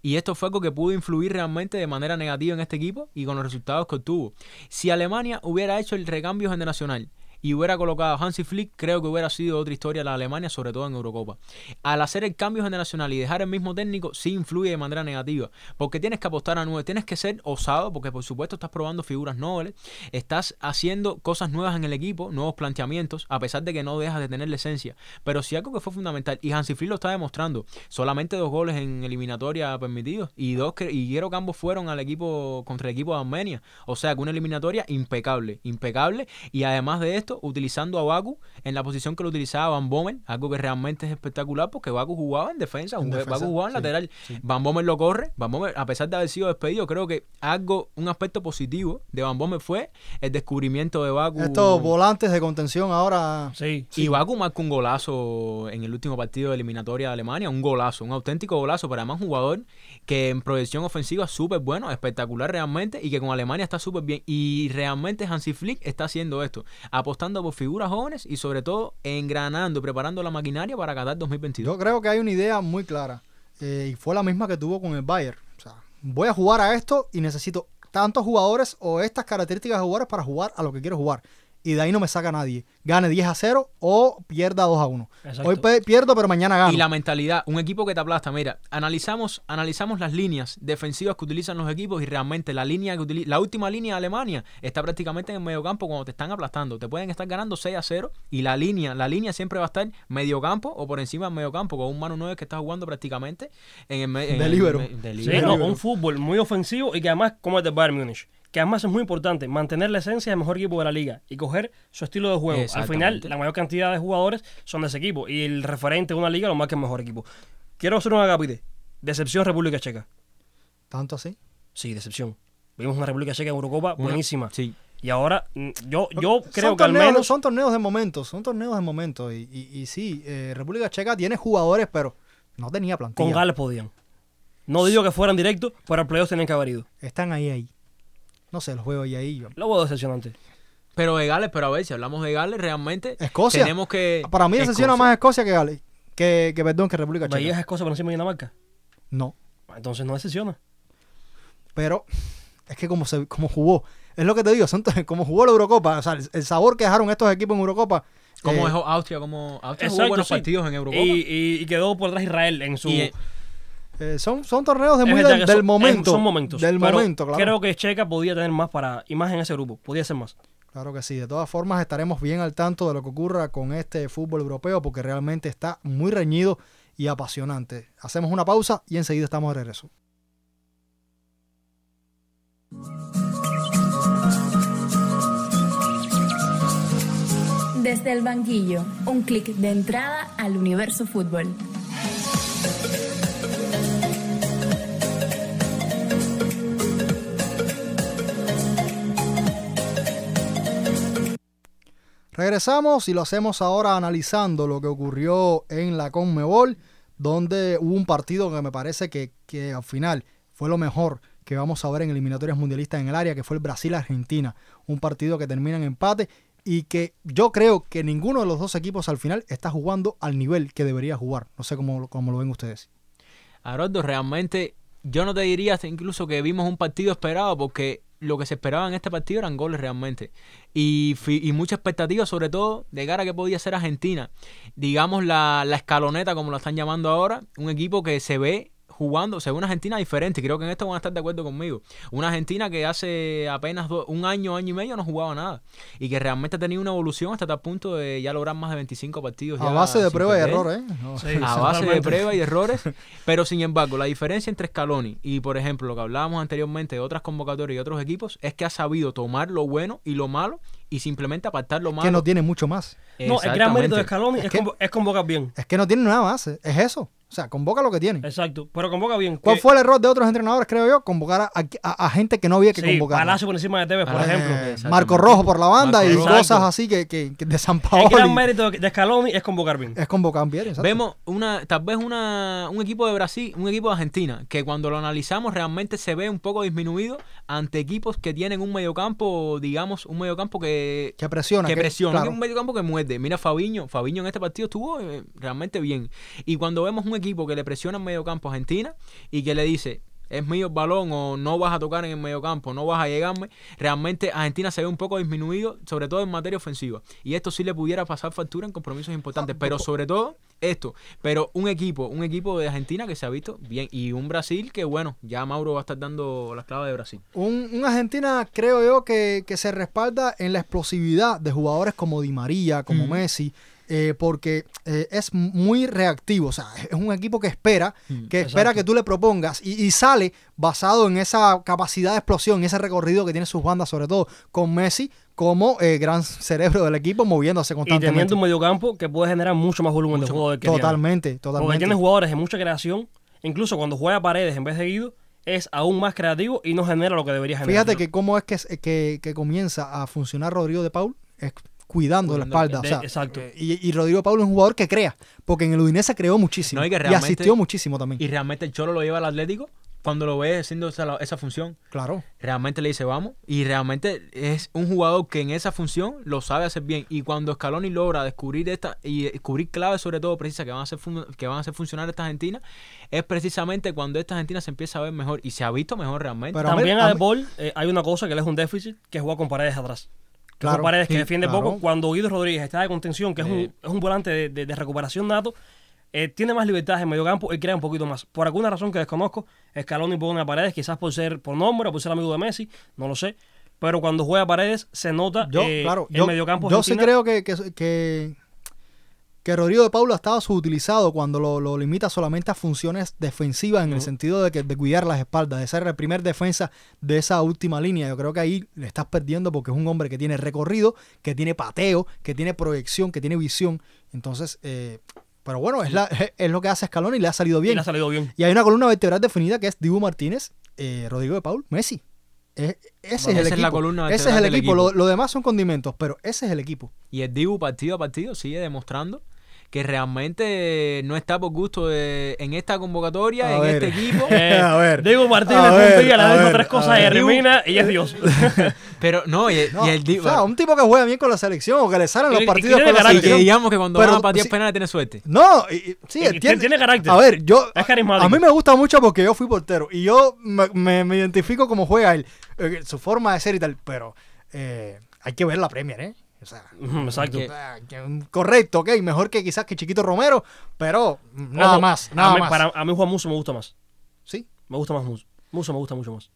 Y esto fue algo que pudo influir realmente de manera negativa en este equipo y con los resultados que obtuvo. Si Alemania hubiera hecho el recambio generacional y hubiera colocado a Hansi Flick, creo que hubiera sido otra historia la Alemania, sobre todo en Eurocopa. Al hacer el cambio generacional y dejar el mismo técnico, sí influye de manera negativa, porque tienes que apostar a nueve, tienes que ser osado, porque por supuesto estás probando figuras nobles, estás haciendo cosas nuevas en el equipo, nuevos planteamientos, a pesar de que no dejas de tener la esencia. Pero sí algo que fue fundamental, y Hansi Flick lo está demostrando, solamente dos goles en eliminatoria permitidos, y dos que, y Guero Campos fueron al equipo contra el equipo de Armenia. O sea que una eliminatoria impecable, impecable, y además de esto, utilizando a Baku en la posición que lo utilizaba Van Bommel, algo que realmente es espectacular porque Baku jugaba en defensa, En Baku jugaba en sí, lateral. sí. Van Bommel lo corre, Van Bommel, a pesar de haber sido despedido, creo que algo, un aspecto positivo de Van Bommel fue el descubrimiento de Baku. Estos volantes de contención ahora. Sí, Y Baku marcó un golazo en el último partido de eliminatoria de Alemania, un golazo, un auténtico golazo, pero además un jugador que en proyección ofensiva es súper bueno, espectacular realmente, y que con Alemania está súper bien. Y realmente Hansi Flick está haciendo esto, apostando por figuras jóvenes y sobre todo engranando, preparando la maquinaria para Qatar 2022. Yo creo que hay una idea muy clara. eh, y fue la misma que tuvo con el Bayern. O sea, voy a jugar a esto y necesito tantos jugadores o estas características de jugadores para jugar a lo que quiero jugar. Y de ahí no me saca nadie. Gane 10 a 0 o pierda 2 a 1. Exacto. Hoy pierdo, pero mañana gano. Y la mentalidad, un equipo que te aplasta. Mira, analizamos, analizamos las líneas defensivas que utilizan los equipos y realmente la línea que utili- la última línea de Alemania está prácticamente en el mediocampo cuando te están aplastando. Te pueden estar ganando 6 a 0 y la línea, la línea siempre va a estar mediocampo o por encima del mediocampo con un mano 9 que está jugando prácticamente en el, en De de Sí, no, un fútbol muy ofensivo y que además, como es de Bayern Múnich, que además es muy importante mantener la esencia del mejor equipo de la liga y coger su estilo de juego. Al final, la mayor cantidad de jugadores son de ese equipo y el referente de una liga lo marca el mejor equipo. Quiero hacer un agapite. Decepción República Checa. ¿Tanto así? Sí, decepción. Vimos una República Checa en Eurocopa Una- buenísima. Sí. Y ahora, mm, yo, yo Son creo que al torneos- menos. Son torneos de momentos. Son torneos de momentos. Y, y, y sí, eh, República Checa tiene jugadores, pero no tenía plantilla. Con Gales podían. No digo que fueran directos, pero al playoff tenían que haber ido. Están ahí, ahí. No sé, los veo ahí, ahí. yo- Lo veo decepcionante. Pero de Gales, pero a ver, si hablamos de Gales, realmente Escocia. tenemos que... Para mí decepciona Escocia. más Escocia que Gales. Que, que, perdón, que República Checa. ¿Veías Escocia por encima de Dinamarca? No. Entonces no decepciona. Pero es que como, se, como jugó. Es lo que te digo, son como jugó la Eurocopa. O sea, el, el sabor que dejaron estos equipos en Eurocopa. Como eh, dejó Austria, como Austria jugó Exacto, buenos sí. partidos en Eurocopa. Y, y- y quedó por atrás Israel en su. Y, eh, son, son torneos de muy verdad del, que del son- momento. Son momentos. Del pero momento, claro. Creo que Checa podía tener más para y más en ese grupo. Podía ser más. Claro que sí. De todas formas, estaremos bien al tanto de lo que ocurra con este fútbol europeo porque realmente está muy reñido y apasionante. Hacemos una pausa y enseguida estamos de regreso. Desde el banquillo, un clic de entrada al universo fútbol. Regresamos y lo hacemos ahora analizando lo que ocurrió en la Conmebol, donde hubo un partido que me parece que, que al final fue lo mejor que vamos a ver en eliminatorias mundialistas en el área, que fue el Brasil-Argentina. Un partido que termina en empate y que yo creo que ninguno de los dos equipos al final está jugando al nivel que debería jugar. No sé cómo, cómo lo ven ustedes. Haroldo, realmente yo no te diría incluso que vimos un partido esperado porque lo que se esperaba en este partido eran goles realmente. Y, y mucha expectativa sobre todo de cara a que podía ser Argentina. Digamos la, la escaloneta como lo están llamando ahora, un equipo que se ve jugando, se ve una Argentina diferente, creo que en esto van a estar de acuerdo conmigo. Una Argentina que hace apenas do- un año, año y medio no jugaba nada. Y que realmente ha tenido una evolución hasta tal punto de ya lograr más de 25 partidos. A ya base de prueba y perder error, ¿eh? No. Sí, a base de pruebas y errores. [LAUGHS] Pero sin embargo, la diferencia entre Scaloni y, por ejemplo, lo que hablábamos anteriormente de otras convocatorias y otros equipos es que ha sabido tomar lo bueno y lo malo y simplemente apartar lo malo. Que no tiene mucho más. No, el gran mérito de. Scaloni Es es, que- convo- es convocar bien. Es que no tiene nada más. Es eso. O sea, convoca lo que tiene. Exacto. Pero convoca bien. ¿Cuál Que- fue el error de otros entrenadores, creo yo? Convocar a, a- a gente que no había que Sí, convocar. Palacio por encima de Tevez, por Ah, ejemplo. Marco Rojo por la banda Marco y Rojo. cosas Exacto. así que, que, que de San El Paolo gran mérito de Scaloni es convocar bien. es convocar bien. exacto. Vemos una, tal vez una, un equipo de Brasil, un equipo de Argentina, que cuando lo analizamos realmente se ve un poco disminuido ante equipos que tienen un mediocampo, digamos, un mediocampo que, que presiona. que presiona, claro. un mediocampo que muerde. Mira Fabiño, Fabiño en este partido estuvo eh, realmente bien. Y cuando vemos un equipo que le presiona en mediocampo a Argentina y que le dice, es mío el balón o no vas a tocar en el mediocampo, no vas a llegarme, realmente Argentina se ve un poco disminuido, sobre todo en materia ofensiva. Y esto sí le pudiera pasar factura en compromisos importantes, pero sobre todo esto. Pero un equipo, un equipo de Argentina que se ha visto bien y un Brasil que, bueno, ya Mauro va a estar dando las claves de Brasil. Un, un Argentina, creo yo, que, que se respalda en la explosividad de jugadores como Di María, como Messi, eh, porque eh, es muy reactivo. O sea, [LAUGHS] es un equipo que espera, que espera exacto. que tú le propongas y, y sale basado en esa capacidad de explosión, ese recorrido que tiene sus bandas, sobre todo con Messi, como eh, gran cerebro del equipo moviéndose Y constantemente. teniendo un mediocampo que puede generar mucho más volumen de juego del que tiene. Totalmente, Porque totalmente. tiene jugadores de mucha creación. Incluso cuando juega paredes en vez de Guido, es aún más creativo y no genera lo que debería generar. Fíjate que cómo es que, que, que comienza a funcionar Rodrigo de Paul, es cuidando la espalda. de- o sea, exacto. eh, y, y Rodrigo Paul es un jugador que crea, porque en el Udinese creó muchísimo. No, y que y realmente- asistió muchísimo también. Y realmente el Cholo lo lleva al Atlético cuando lo ve haciendo esa, esa función. claro. realmente le dice vamos y realmente es un jugador que en esa función lo sabe hacer bien y cuando Scaloni logra descubrir esta y descubrir claves sobre todo precisas que van a hacer que van a hacer funcionar esta Argentina es precisamente cuando esta Argentina se empieza a ver mejor y se ha visto mejor realmente Pero a mí- También a a mí- De Paul eh, hay una cosa que le es un déficit, que es jugar con paredes atrás. Claro, paredes que sí, defiende claro. poco. Cuando Guido Rodríguez está de contención, que es, un, es un volante de, de- de recuperación nato, eh, tiene más libertad en medio campo y crea un poquito más. Por alguna razón que desconozco, Scaloni pone a paredes, quizás por ser por nombre o por ser amigo de Messi, no lo sé. Pero cuando juega a paredes se nota Yo, eh, claro, el yo, mediocampo yo sí creo que, que, que, que Rodrigo de Paula estaba subutilizado cuando lo, lo limita solamente a funciones defensivas en el sentido de, que, de cuidar las espaldas, de ser el primer defensa de esa última línea. Yo creo que ahí le estás perdiendo porque es un hombre que tiene recorrido, que tiene pateo, que tiene proyección, que tiene visión. Entonces, eh, pero bueno, es, la, [LAUGHS] es lo que hace Scaloni y le ha salido y bien. le ha salido bien. Y hay una columna vertebral definida que es Dibu Martínez, eh, Rodrigo de Paul, Messi. Es- ese Bueno, es el esa es equipo. la columna ese es el equipo. equipo. Lo, lo demás son condimentos, pero ese es el equipo. y el Dibu partido a partido sigue demostrando que realmente no está por gusto de- en esta convocatoria, A en ver. este equipo. [LAUGHS] Eh, A ver, Diego Martínez a un ver, día le a dijo ver, tres cosas y elimina y es Dios. [LAUGHS] Pero no, y, No, y el o sea, un tipo que juega bien con la selección o que le salen los partidos tiene con la carácter. y que selección. digamos que cuando Pero, van a patear sí, penales tiene suerte. No, y- y- sí, Y- tiene, tiene carácter. A ver, yo. Es carismático. A mí me gusta mucho porque yo fui portero y yo me, me- me identifico como juega él, eh, su forma de ser y tal, pero eh, hay que ver la Premier, ¿eh? O sea, [LAUGHS] Ujú, Exacto. Que- correcto, ok, mejor que quizás que Chiquito Romero, pero nada Ojo, más, a nada mí, más. Para, a mí Juan Muso me gusta más. Sí, Me gusta más Muso. Muso me gusta mucho más.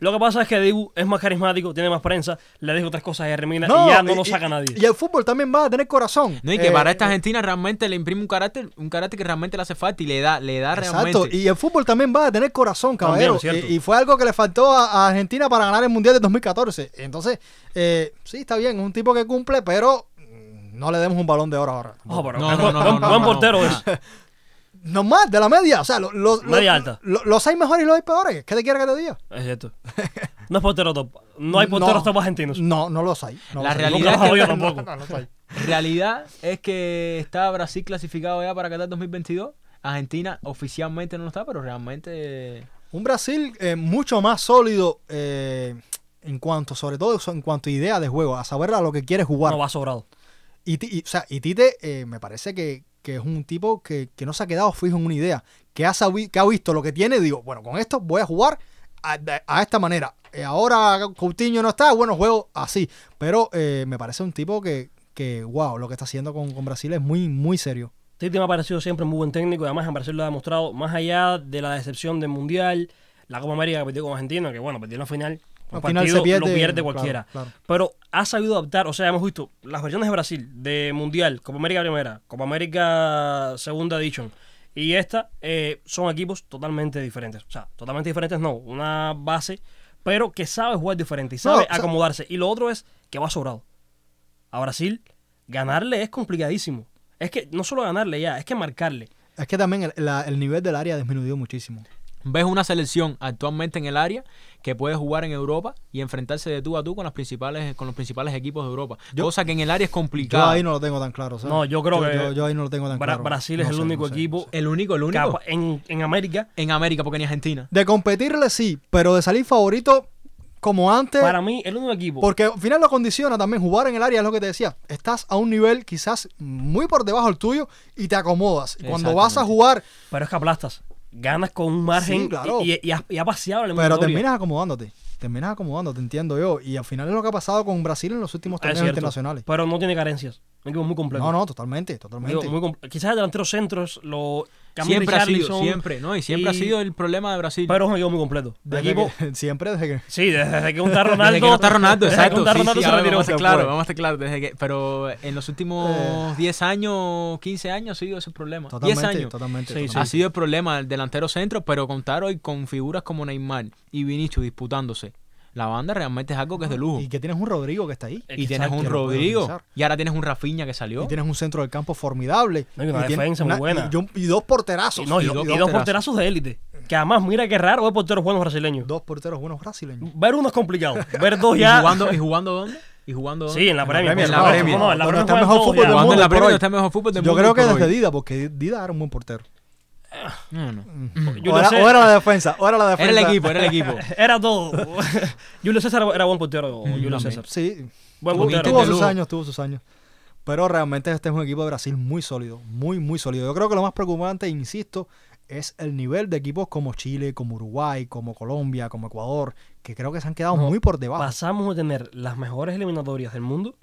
Lo que pasa es que Dibu es más carismático, tiene más prensa, le dijo tres cosas y termina No, y ya no y- lo saca nadie. Y el fútbol también va a tener corazón. No, y que Eh, para esta Argentina realmente le imprime un carácter, un carácter que realmente le hace falta y le da, le da Exacto, realmente. y el fútbol también va a tener corazón, caballero. y, y fue algo que le faltó a, a Argentina para ganar el Mundial de 2014. Entonces, eh, sí, está bien, es un tipo que cumple, pero no le demos un balón de oro ahora. Ojo, pero No, buen, no, no, buen- no, buen no, portero no. es. No más, de la media. O sea, lo- lo- lo- Media alta. lo- los seis mejores y los seis peores. ¿Qué te quiere que te diga? Es cierto. No es portero top. No hay [LAUGHS] porteros No. top argentinos. No, no los hay. No La los hay. realidad Nunca es que- los. No, no los hay. Realidad es que está Brasil clasificado ya para Qatar 2022. Argentina oficialmente no lo está, pero realmente Un Brasil eh, mucho más sólido eh, en cuanto, sobre todo en cuanto a idea de juego, a saber a lo que quiere jugar. No va sobrado. Y, y, o sea, y Tite eh, me parece que, que es un tipo que, que no se ha quedado fijo en una idea, que ha, sabi- que ha visto lo que tiene digo, bueno, con esto voy a jugar a, a esta manera. Eh, ahora Coutinho no está, bueno, juego así. Pero eh, me parece un tipo que, que, wow, lo que está haciendo con, con Brasil es muy, muy serio. Tite me ha parecido siempre un muy buen técnico y además en Brasil lo ha demostrado, más allá de la decepción del Mundial, la Copa América que perdió con Argentina, que bueno, perdió en la final, Al final partido se pierde, lo pierde claro, cualquiera. claro. Pero ha sabido adaptar, o sea, hemos visto las versiones de Brasil, de Mundial, Copa América Primera, Copa América Segunda Edition, y esta eh, son equipos totalmente diferentes. O sea, totalmente diferentes no, una base, pero que sabe jugar diferente y sabe No, o sea- acomodarse. Y lo otro es que va sobrado. A Brasil, ganarle es complicadísimo. Es que no solo ganarle ya, es que marcarle. Es que también el, la- el nivel del área ha disminuido muchísimo. Ves una selección actualmente en el área que puede jugar en Europa y enfrentarse de tú a tú con las principales con los principales equipos de Europa. Yo- cosa que en el área es Yo complicada. ahí no lo tengo tan claro. ¿sabes? No, yo creo que Yo, yo ahí no lo tengo tan Bra- claro. Brasil No es el sé, único no sé, no equipo sé. El único, el único. en, en América. En América, porque ni Argentina. De competirle sí, pero de salir favorito como antes. Para mí, el único equipo. Porque al final lo condiciona también jugar en el área, es lo que te decía. Estás a un nivel quizás muy por debajo del tuyo y te acomodas. Cuando vas a jugar, Pero es que aplastas. Ganas con un margen Sí, claro. y, y- y ha, y ha paseado la Pero terminas acomodándote. Terminas acomodándote, entiendo yo. Y al final es lo que ha pasado con Brasil en los últimos Es torneos internacionales. Pero no tiene carencias. Un equipo muy completo. No, no, totalmente, totalmente. muy Quizás el delantero centros lo Camille Siempre ha sido, siempre, ¿no? Y siempre ha sido el problema de Brasil. Pero es un equipo muy completo. Desde equipo, que- [LAUGHS] siempre desde que. sí, desde que un está Ronaldo. Desde que no está Ronaldo, desde que exacto. un está sí, Ronaldo sí, se a ver, retiró. vamos a estar claro, vamos a estar claro. Desde que, pero en los últimos Eh. 10 años, 15 años ha sido ese problema. 10 Totalmente, años. totalmente. Sí, sí. totalmente. Ha sido el problema el delantero centro, pero contar hoy con figuras como Neymar y Vinicius disputándose. La banda realmente es algo que es de lujo. Y que tienes un Rodrigo que está ahí. Y tienes un Rodrigo. Y ahora tienes un Rafinha que salió. Y tienes un centro del campo formidable. No, y una defensa muy buena. Y, y dos porterazos. Y, no, y, Y dos y dos porterazos. porterazos de élite. Que además, mira qué raro ver porteros buenos brasileños. Dos porteros buenos brasileños. Ver uno es complicado. [LAUGHS] Ver dos ¿Y ya. jugando, ¿Y jugando dónde? ¿Y jugando dónde? Sí, en la Premier. En la. Premier. No, en la Premier está mejor fútbol del mundo la por Premier hoy. está el mejor fútbol del Yo creo que por desde. Dida, porque Dida era un buen portero. No, no. Julio O era, César- o era la defensa, o era la defensa. Era el equipo, era el equipo. [LAUGHS] Era todo. [LAUGHS] Julio César era buen portero. Julio también. César. Sí, Buen Tuvo- portero. tuvo de sus años, tuvo sus años. Pero realmente este es un equipo de Brasil muy sólido, muy, muy sólido. Yo creo que lo más preocupante, insisto, es el nivel de equipos como Chile, como Uruguay, como Colombia, como Ecuador, que creo que se han quedado No, muy por debajo. Pasamos de tener las mejores eliminatorias del mundo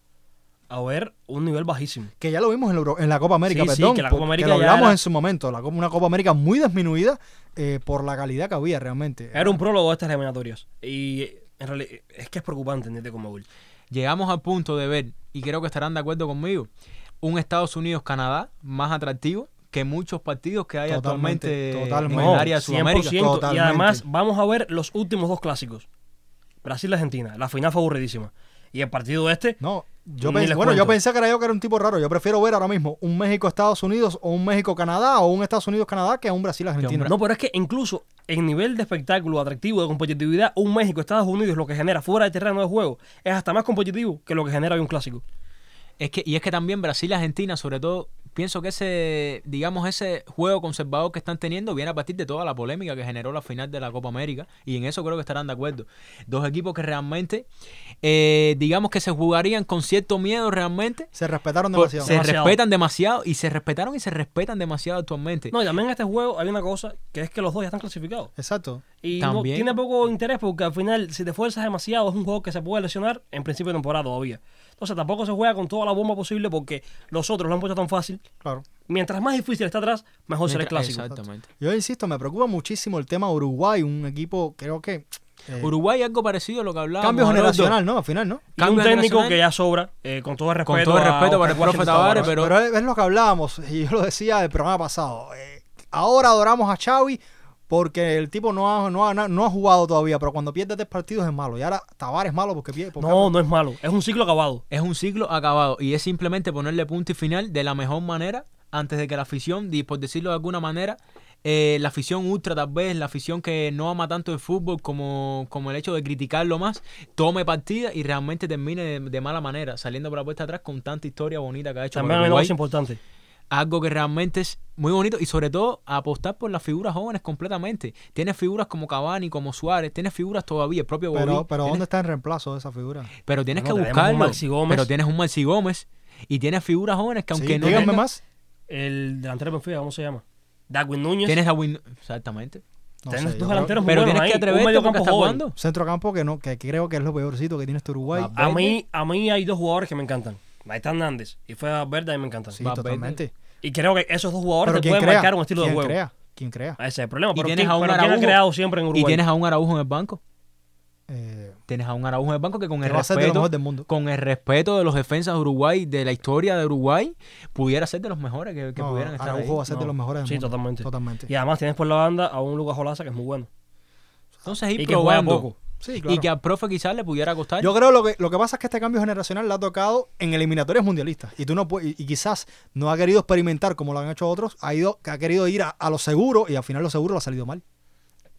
a ver un nivel bajísimo. Que ya lo vimos en, Euro- en la Copa América, Sí, sí, perdón. que la Copa América lo ya hablamos era- en su momento. La, Copa- una Copa América muy disminuida eh, por la calidad que había realmente. Era un prólogo de estas eliminatorias. Y en realidad es que es preocupante, ¿entiendes? Como Bull. Llegamos al punto de ver, y creo que estarán de acuerdo conmigo, un Estados Unidos-Canadá más atractivo que muchos partidos que hay Totalmente, actualmente totalmente. en el área de 100%. Sudamérica. Y además vamos a ver los últimos dos clásicos. Brasil-Argentina. La final fue aburridísima. Y el partido este... No, yo Ni pensé, les bueno, yo pensé que era yo que era un tipo raro. Yo prefiero ver ahora mismo un México-Estados Unidos o un México-Canadá o un Estados Unidos-Canadá que a un Brasil-Argentina. No, pero es que incluso en nivel de espectáculo, atractivo, de competitividad, un México-Estados Unidos lo que genera fuera del terreno de juego es hasta más competitivo que lo que genera hoy un clásico. Es que, y es que también Brasil y Argentina, sobre todo, pienso que ese, digamos, ese juego conservador que están teniendo viene a partir de toda la polémica que generó la final de la Copa América. Y en eso creo que estarán de acuerdo. Dos equipos que realmente, eh, digamos que se jugarían con cierto miedo realmente. Se respetaron por- demasiado. se Demasiado. respetan demasiado y se respetaron y se respetan demasiado actualmente. No, y también en este juego hay una cosa que es que los dos ya están clasificados. Exacto. Y no- tiene poco interés porque al final, si te fuerzas demasiado, es un juego que se puede lesionar en principio de temporada todavía. Entonces tampoco se juega con toda la bomba posible porque los otros lo han puesto tan fácil. Claro. Mientras más difícil está atrás, mejor será el clásico. Exactamente. Yo insisto, me preocupa muchísimo el tema Uruguay, un equipo, creo que. eh, Uruguay algo parecido a lo que hablábamos. cambio generacional, ¿no? Al final, ¿no? Y un Cambio técnico que ya sobra, eh, con todo el respeto. Con todo el a respeto para el profe Tavares, pero- Pero es, es lo que hablábamos, y yo lo decía el programa pasado. eh, ahora adoramos a Xavi porque el tipo no ha, no, ha, no ha jugado todavía, pero cuando pierde tres partidos es malo. Y ahora Tavares es malo porque pierde. porque- No, no es malo. Es un ciclo acabado. Es un ciclo acabado y es simplemente ponerle punto y final de la mejor manera antes de que la afición, por decirlo de alguna manera, eh, la afición ultra tal vez, la afición que no ama tanto el fútbol como, como el hecho de criticarlo más, tome partida y realmente termine de, de mala manera, saliendo por la puerta atrás con tanta historia bonita que ha hecho También hay Uruguay. cosa importante. Algo que realmente es muy bonito y sobre todo apostar por las figuras jóvenes completamente. Tienes figuras como Cavani, como Suárez, tienes figuras todavía, el propio Pero, Bobby, pero tienes- ¿dónde está el reemplazo de esa figura? pero tienes Bueno, que un buscarlo. Maxi Gómez. Pero tienes un Maxi Gómez y tienes figuras jóvenes que aunque Sí, no díganme tengan- más. El delantero de Benfica, ¿cómo se llama? Darwin Núñez. Tienes a Win... Exactamente. No Tienes dos delanteros muy Pero buenos tienes que ahí, atreverte un campo jugando. Centrocampo que no, que creo que es lo peorcito que tiene este Uruguay. A mí, a mí hay dos jugadores que me encantan. Gaitán Hernández y fue a Verde, a mí me encantan. Sí, Valverde. totalmente. Y creo que esos dos jugadores Pero te ¿quién pueden crea? marcar un estilo de ¿Quién juego. crea? ¿Quién crea? Ese es el problema. Y Pero, tienes ¿quién, a un ¿quién ha Araujo. creado siempre en Uruguay? Y tienes a un Araujo en el banco. Eh, Tienes a un Araujo en el banco que con el de respeto, mejor del mundo. con el respeto de los defensas de Uruguay, de la historia de Uruguay, pudiera ser de los mejores que, que No, pudieran estar Araujo ahí. va a ser de los mejores del Sí, mundo. totalmente. Totalmente. Y además tienes por la banda a un Lucas que es muy bueno. Entonces ir Y que juega poco. Sí, Y que al profe quizás le pudiera costar. Yo creo lo que lo que pasa es que este cambio generacional le ha tocado en eliminatorias mundialistas y tú no puedes, y, y quizás no ha querido experimentar como lo han hecho otros, ha ido ha querido ir a, a lo seguro y al final lo seguro le ha salido mal.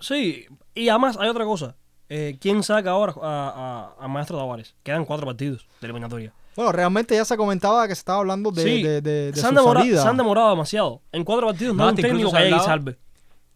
Sí, y además hay otra cosa. Eh, ¿Quién saca ahora a, a- a Maestro Tavares? Quedan cuatro partidos de eliminatoria. Bueno, realmente ya se comentaba que se estaba hablando de, sí, de, de- de se, han su demorado, salida. se han demorado demasiado. En cuatro partidos no, No, hay un técnico que salve.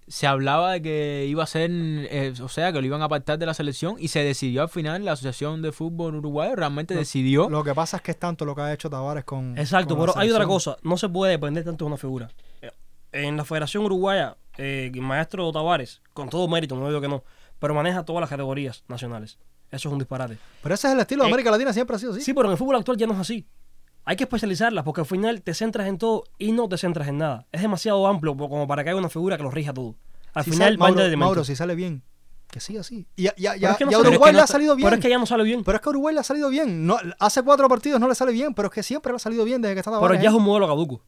Se hablaba de que iba a ser, eh, o sea, que lo iban a apartar de la selección y se decidió al final, la Asociación de Fútbol Uruguayo realmente decidió. Lo que pasa es que es tanto lo que ha hecho Tavares con Exacto, con la pero hay otra cosa. No se puede depender tanto de una figura. Eh, En la Federación Uruguaya eh, el maestro Tavares, con todo mérito, no digo que no, pero maneja todas las categorías nacionales. Eso es un disparate. Pero ese es el estilo de Eh, América Latina, siempre ha sido así. Sí, pero en el fútbol actual ya no es así. Hay que especializarlas porque al final te centras en todo y no te centras en nada. Es demasiado amplio como para que haya una figura que lo rija todo. Al Si final sale- Mauro. Mauro, si sale bien, que siga así. Y, a- y a- Pero ya- es que no y a Uruguay le ha salido bien. Pero es que ya no sale bien. Pero es que a Uruguay le ha salido bien. No, hace cuatro partidos no le sale bien, pero es que siempre le ha salido bien desde que está Pero ya es un modelo caduco.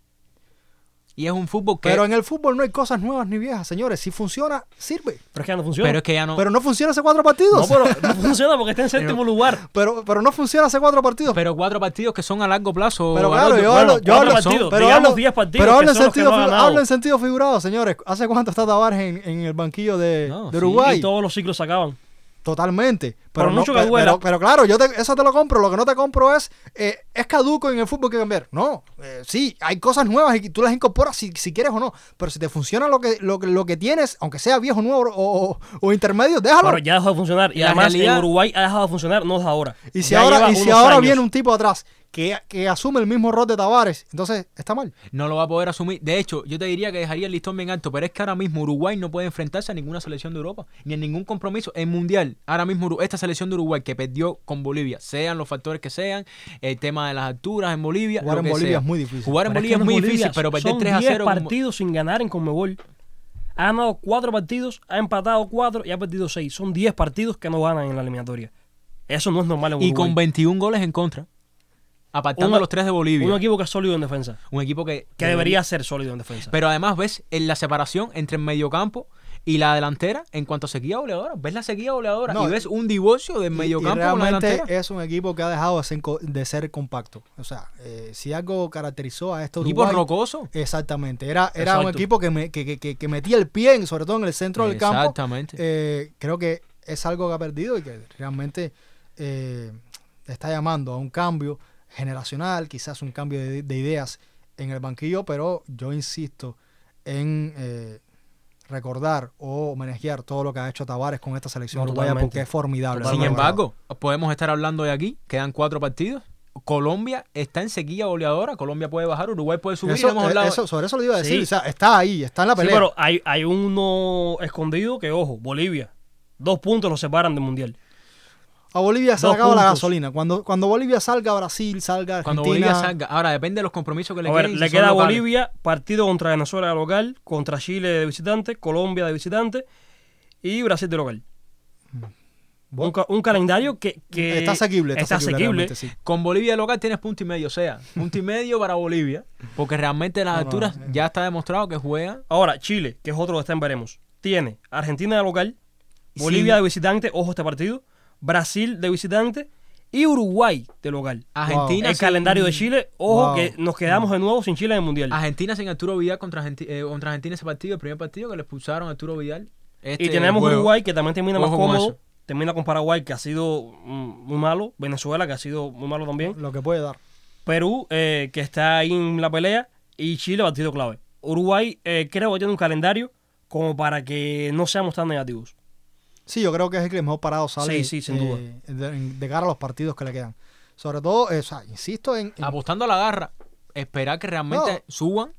Y es un fútbol que. Pero en el fútbol no hay cosas nuevas ni viejas, señores. Si funciona, sirve. Pero es que ya no funciona. pero es que ya no. Pero no funciona hace cuatro no, partidos. pero [LAUGHS] no funciona porque está en séptimo lugar. Pero, pero no funciona hace cuatro partidos. Pero cuatro partidos que son a largo plazo. Pero claro, yo bueno, hablo, yo cuatro hablo, partidos, pero digamos hablo, 10 partidos pero hablo en son sentido, no hablo en sentido figurado, señores. ¿Hace cuánto está Tavares en, en el banquillo de, No, de sí, Uruguay? Y todos los ciclos se acaban. Totalmente. Pero, Por no- mucho que pero, duela. pero- pero claro, yo te- eso te lo compro. Lo que no te compro es, eh, es caduco en el fútbol que cambiar. No, eh, sí, hay cosas nuevas y tú las incorporas si, si quieres o no. Pero si te funciona lo que, lo, que- lo que tienes, aunque sea viejo, nuevo o, o- o intermedio, déjalo. Pero ya dejó de funcionar. Y además realidad- en Uruguay ha dejado de funcionar, no es ahora. y si Ya ahora, y si ahora años. viene un tipo atrás que, que asume el mismo rol de Tavares, entonces está mal. No lo va a poder asumir. De hecho, yo te diría que dejaría el listón bien alto, pero es que ahora mismo Uruguay no puede enfrentarse a ninguna selección de Europa, ni en ningún compromiso. En Mundial, ahora mismo esta selección de Uruguay que perdió con Bolivia, sean los factores que sean, el tema de las alturas en Bolivia. Jugar lo en que Bolivia sea. es muy difícil. Jugar en Pero Bolivia es que no muy Bolivia, difícil, pero perder son 3 a 10 0. como- partidos sin ganar en Conmebol. Ha ganado 4 partidos, ha empatado 4 y ha perdido 6. Son 10 partidos que no ganan en la eliminatoria. Eso no es normal en y Uruguay. con 21 goles en contra. Apartando a los tres de Bolivia. Un equipo que es sólido en defensa. Un equipo que, Que debería ser sólido en defensa. Pero además ves en la separación entre el mediocampo y la delantera en cuanto a sequía goleadora. Ves la sequía goleadora No, y ves un divorcio del Y- y mediocampo con la realmente delantera. es un equipo que ha dejado de ser, compacto. O sea, eh, si algo caracterizó a este Equipo Uruguay... rocoso. Exactamente. Era, era un equipo que, me- que, que- que- que metía el pie, en- sobre todo en el centro del campo. Exactamente. Eh, creo que es algo que ha perdido y que realmente eh, está llamando a un cambio generacional, quizás un cambio de, de ideas en el banquillo, pero yo insisto en eh, recordar o homenajear todo lo que ha hecho Tavares con esta selección No, uruguaya totalmente. porque es formidable. Sin embargo, podemos estar hablando de aquí, quedan cuatro partidos. Colombia está en sequía goleadora, Colombia puede bajar, Uruguay puede subir. Eso, hemos eh, hablado- eso- sobre eso lo iba a decir. Sí. O sea, está ahí, está en la Sí, pelea. pero hay, hay uno escondido que, ojo, Bolivia. Dos puntos los separan del Mundial. A Bolivia se le acaba la puntos. gasolina. Cuando, cuando Bolivia salga, Brasil salga, Cuando Argentina. Bolivia salga. Ahora depende de los compromisos que le A ver, queden. le queda a. Bolivia, partido contra Venezuela de local, contra Chile de visitante, Colombia de visitante y Brasil de local. Un, ca- un calendario que, que Está asequible, está está asequible asequible. realmente, sí. Con Bolivia local tienes punto y medio, o sea, punto y medio para Bolivia, porque realmente las No, no, alturas ya está demostrado que juegan. Ahora, Chile, que es otro que está en veremos, tiene Argentina de local, Bolivia Sí. de visitante, ojo este partido, Brasil de visitante y Uruguay de local. Argentina El sin- calendario de Chile, ojo Wow. que nos quedamos de nuevo sin Chile en el Mundial. Argentina sin Arturo Vidal contra, Argenti- eh, contra Argentina ese partido, el primer partido que le expulsaron a Arturo Vidal. Este y tenemos juego. Uruguay que también termina más Ojo cómodo, termina con Paraguay que ha sido mm, muy malo, Venezuela que ha sido muy malo también, Lo que puede dar. Perú eh, que está ahí en la pelea y Chile partido clave. Uruguay eh, creo que tiene un calendario como para que no seamos tan negativos. Sí, yo creo que es el que mejor parado sale. Sí, sí, sin duda. De, de cara a los partidos que le quedan. Sobre todo, eh, o sea, insisto en. en- Apostando a la garra, esperar que realmente No. suban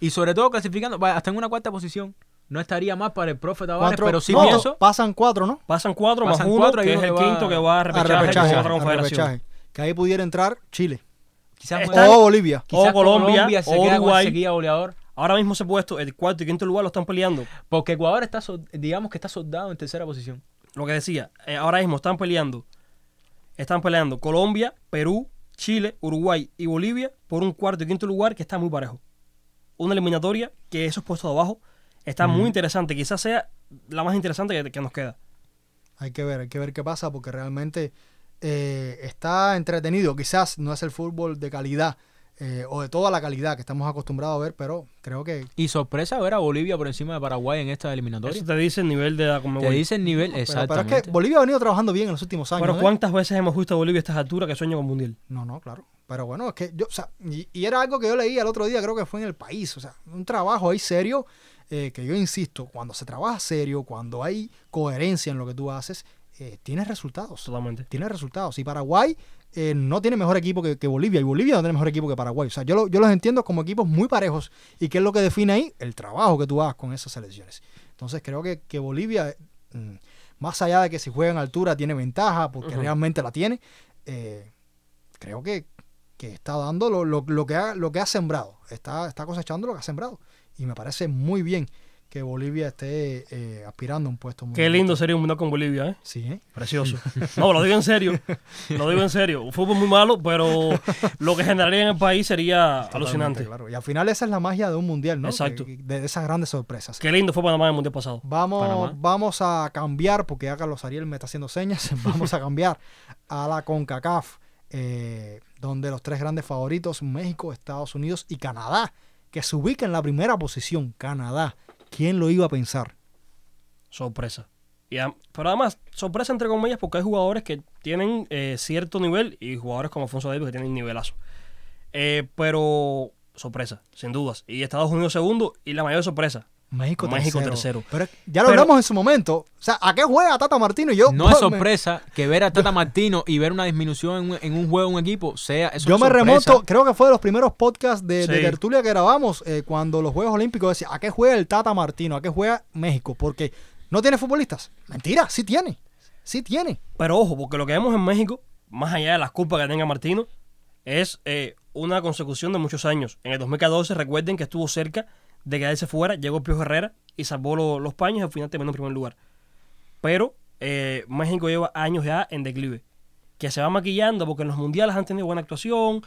y sobre todo clasificando hasta en una cuarta posición. No estaría más para el profe Tavares, cuatro- pero sí no, pienso Pasan cuatro, ¿no? Pasan cuatro Pasan más uno, cuatro, que y es el quinto que va a A repechaje, con repechaje. a confederación. repechaje. Que ahí pudiera entrar Chile. quizás, O Bolivia. quizás o Colombia, se o queda con Uruguay. sequía goleador. Ahora mismo se ha puesto el cuarto y quinto lugar lo están peleando. Porque Ecuador está, digamos que está soldado en tercera posición. Lo que decía, eh, ahora mismo están peleando, están peleando Colombia, Perú, Chile, Uruguay y Bolivia por un cuarto y quinto lugar que está muy parejo. Una eliminatoria que esos puestos de abajo está muy interesante, quizás sea la más interesante que, que nos queda. Hay que ver, hay que ver qué pasa porque realmente eh, está entretenido. Quizás no es el fútbol de calidad eh, o de toda la calidad que estamos acostumbrados a ver, pero creo que Y sorpresa ver a Bolivia por encima de Paraguay en esta eliminatoria. Eso te dice el nivel de la Te dice el nivel, Pero, pero exactamente. es que Bolivia ha venido trabajando bien en los últimos años. Pero ¿eh? ¿cuántas veces hemos visto a Bolivia a estas alturas que sueña con Mundial? No, no, claro. Pero bueno, es que yo, o sea, y, y era algo que yo leí el otro día, creo que fue en el país. O sea, un trabajo ahí serio, eh, que yo insisto, cuando se trabaja serio, cuando hay coherencia en lo que tú haces, eh, tiene resultados. Totalmente. Tiene resultados. Y Paraguay eh, no tiene mejor equipo que, que Bolivia. Y Bolivia no tiene mejor equipo que Paraguay. O sea, yo, lo- yo los entiendo como equipos muy parejos. ¿Y qué es lo que define ahí? El trabajo que tú hagas con esas selecciones. Entonces creo que, que Bolivia, mm, más allá de que si juega en altura tiene ventaja, porque realmente la tiene, eh, creo que, que está dando lo, lo- lo que ha, lo que ha sembrado. Está, está cosechando lo que ha sembrado. Y me parece muy bien que Bolivia esté eh, aspirando a un puesto muy Qué lindo sería un mundial con Bolivia, ¿eh? Sí, ¿eh? Precioso. [LAUGHS] No, lo digo en serio. Lo digo en serio. Un fútbol muy malo, pero lo que generaría en el país sería Totalmente, alucinante. Claro. Y al final esa es la magia de un mundial, ¿no? Exacto. Que- de esas grandes sorpresas. Qué lindo fue Panamá en el mundial pasado. Vamos, Panamá. vamos a cambiar, porque ya Carlos Ariel me está haciendo señas, [LAUGHS] vamos a cambiar a la CONCACAF, eh, donde los tres grandes favoritos, México, Estados Unidos y Canadá, que se ubica en la primera posición, Canadá. ¿Quién lo iba a pensar? Sorpresa. Pero además, sorpresa entre comillas porque hay jugadores que tienen eh, cierto nivel y jugadores como Alfonso Davis que tienen nivelazo. Eh, pero sorpresa, sin dudas. Y Estados Unidos segundo y la mayor sorpresa. México, México tercero. tercero. Pero ya lo Pero- hablamos en su momento. O sea, ¿a qué juega Tata Martino? Y yo, No es pues, me- sorpresa que ver a Tata Martino y ver una disminución en un, en un juego, un equipo, sea eso Yo es me sorpresa. remonto, creo que fue de los primeros podcasts de, de Sí. tertulia que grabamos eh, cuando los Juegos Olímpicos decía, ¿a qué juega el Tata Martino? ¿A qué juega México? Porque no tiene futbolistas. Mentira, sí tiene. Sí tiene. Pero ojo, porque lo que vemos en México, más allá de las culpas que tenga Martino, es eh, una consecución de muchos años. En el 2014, recuerden que estuvo cerca de quedarse fuera, llegó Pío Herrera y salvó lo- los paños y al final terminó en primer lugar. Pero eh, México lleva años ya en declive, que se va maquillando porque en los mundiales han tenido buena actuación,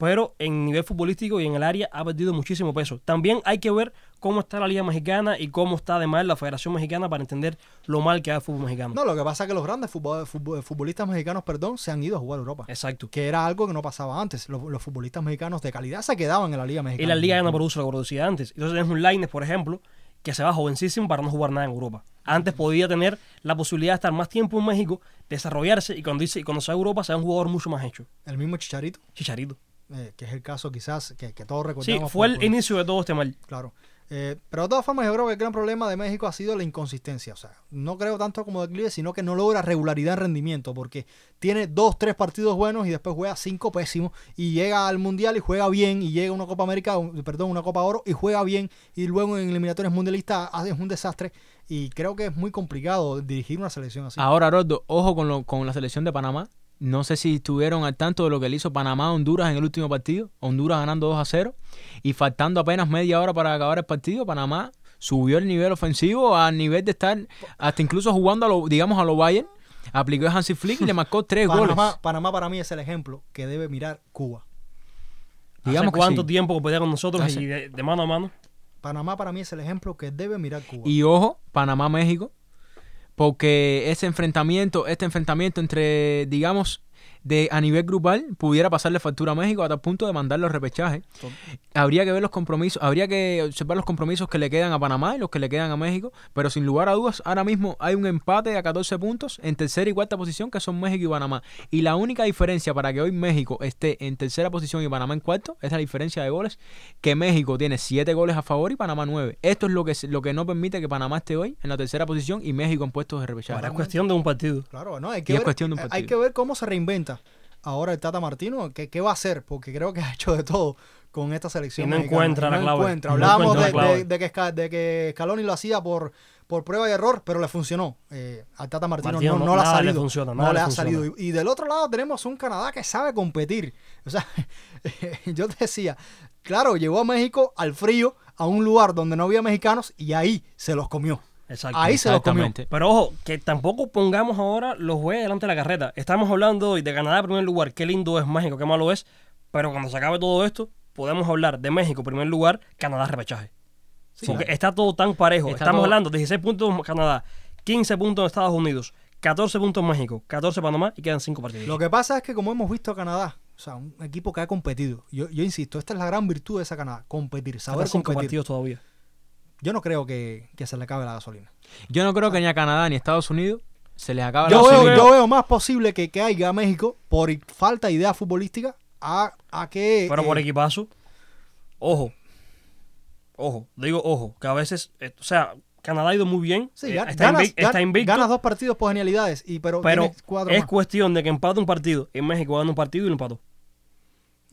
pero en nivel futbolístico y en el área ha perdido muchísimo peso. También hay que ver cómo está la Liga Mexicana y cómo está además la Federación Mexicana para entender lo mal que va el fútbol mexicano. No, lo que pasa es que los grandes futbol- futbol- futbolistas mexicanos, perdón, se han ido a jugar a Europa. Exacto. Que era algo que no pasaba antes. Los, los futbolistas mexicanos de calidad se quedaban en la Liga Y Mexicana. la liga ya no produce lo que producía antes. Entonces tienes un Lainez, por ejemplo, que se va jovencísimo para no jugar nada en Europa. Antes podía tener la posibilidad de estar más tiempo en México, desarrollarse y cuando, dice, y cuando se va a Europa sea un jugador mucho más hecho. El mismo Chicharito, Chicharito. Eh, que es el caso quizás que, que todos Sí, recordamos. fue por- el por- inicio de todo este mal. Claro. Eh, pero de todas formas, yo creo que el gran problema de México ha sido la inconsistencia. O sea, no creo tanto como declive, sino que no logra regularidad en rendimiento, porque tiene dos, tres partidos buenos y después juega cinco pésimos y llega al mundial y juega bien y llega a una Copa América, perdón, una Copa Oro y juega bien y luego en eliminatorias mundialistas hace- es un desastre y creo que es muy complicado dirigir una selección así. Ahora, Rodo, ojo con, lo- con la selección de Panamá. No sé si estuvieron al tanto de lo que le hizo Panamá a Honduras en el último partido. Honduras ganando 2 a 0. Y faltando apenas media hora para acabar el partido, Panamá subió el nivel ofensivo al nivel de estar hasta incluso jugando a lo, digamos, a lo Bayern. Aplicó a Hansi Flick y le marcó tres Panamá, goles. Panamá para mí es el ejemplo que debe mirar Cuba. Digamos ¿Hace que cuánto sí. tiempo que pelea con nosotros Hace- y de, de mano a mano? Panamá para mí es el ejemplo que debe mirar Cuba. Y ojo, Panamá-México, porque ese enfrentamiento, este enfrentamiento entre, digamos, de a nivel grupal, pudiera pasarle factura a México hasta el punto de mandarlo al repechaje. Habría que ver los compromisos, habría que observar los compromisos que le quedan a Panamá y los que le quedan a México, pero sin lugar a dudas, ahora mismo hay un empate a 14 puntos en tercera y cuarta posición que son México y Panamá. Y la única diferencia para que hoy México esté en tercera posición y Panamá en cuarto es la diferencia de goles, que México tiene 7 goles a favor y Panamá 9. Esto es lo que, lo que no permite que Panamá esté hoy en la tercera posición y México en puestos de repechaje. Ahora es cuestión de un partido. Claro, no, hay que, Y es ver, cuestión de un hay partido. que ver cómo se reinventa ahora el Tata Martino, qué, qué va a hacer, porque creo que ha hecho de todo con esta selección. Y no mexicana, encuentra y la no clave. encuentra. No Hablábamos encuentra de, que, Sca- de que Scaloni lo hacía por, por prueba y error, pero le funcionó. Eh, al Tata Martino, Martino no, no- no le ha le salido. funciona, no le le ha salido. Y, y del otro lado tenemos un Canadá que sabe competir. O sea, [LAUGHS] yo te decía, claro, llevó a México al frío, a un lugar donde no había mexicanos, y ahí se los comió. Exacto. Ahí se los comió. Exactamente. Pero ojo, que tampoco pongamos ahora los jueces delante de la carreta. Estamos hablando hoy de Canadá en primer lugar, qué lindo es México, qué malo es. Pero cuando se acabe todo esto, podemos hablar de México en primer lugar, Canadá repechaje. Porque está todo tan parejo. Está Estamos todo- hablando de 16 puntos Canadá, 15 puntos Estados Unidos, 14 puntos México, 14 Panamá y quedan 5 partidos. Lo que pasa es que como hemos visto a Canadá, o sea, un equipo que ha competido, yo, yo insisto, esta es la gran virtud de esa Canadá, competir, saber 5 competir. partidos todavía. Yo no creo que, que se le acabe la gasolina. Yo no creo que ni a Canadá ni a Estados Unidos se les acabe Yo la veo, gasolina. yo veo más posible que caiga a México por falta de idea futbolística a, a que... Pero por eh, equipazo, ojo, ojo, digo ojo, que a veces, eh, o sea, Canadá ha ido muy bien. Sí, eh, está, ganas, invic- está invicto. ganas dos partidos por genialidades, y, pero, es más. cuestión de que empate un partido. En México gana un partido y lo empató.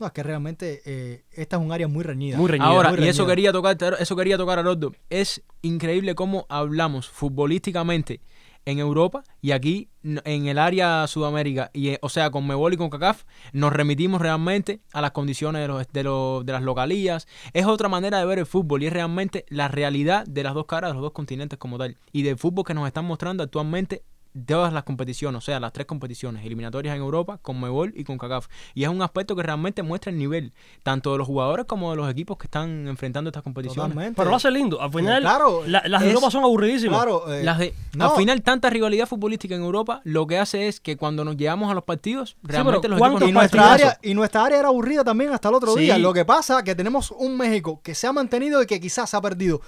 No, es que realmente eh, esta es un área muy reñida. Muy reñida. Ahora, muy y eso quería tocar, eso quería tocar a Rodo. Es increíble cómo hablamos futbolísticamente en Europa y aquí en el área Sudamérica, y, eh, o sea, con Mebol y con CACAF, nos remitimos realmente a las condiciones de, los, de, los- de las localías. Es otra manera de ver el fútbol y es realmente la realidad de las dos caras de los dos continentes como tal. Y del fútbol que nos están mostrando actualmente todas las competiciones, o sea, las tres competiciones eliminatorias en Europa, con Mebol y con CACAF. Y es un aspecto que realmente muestra el nivel, tanto de los jugadores como de los equipos que están enfrentando estas competiciones. Totalmente. Pero lo hace lindo. Al final, claro, la- las de es- Europa son aburridísimas. Claro, eh, Las de- no. Al final, tanta rivalidad futbolística en Europa lo que hace es que cuando nos llevamos a los partidos, realmente los ¿cuántos equipos y nuestra, área, y nuestra área era aburrida también hasta el otro Sí. día. Lo que pasa que tenemos un México que se ha mantenido y que quizás se ha perdido.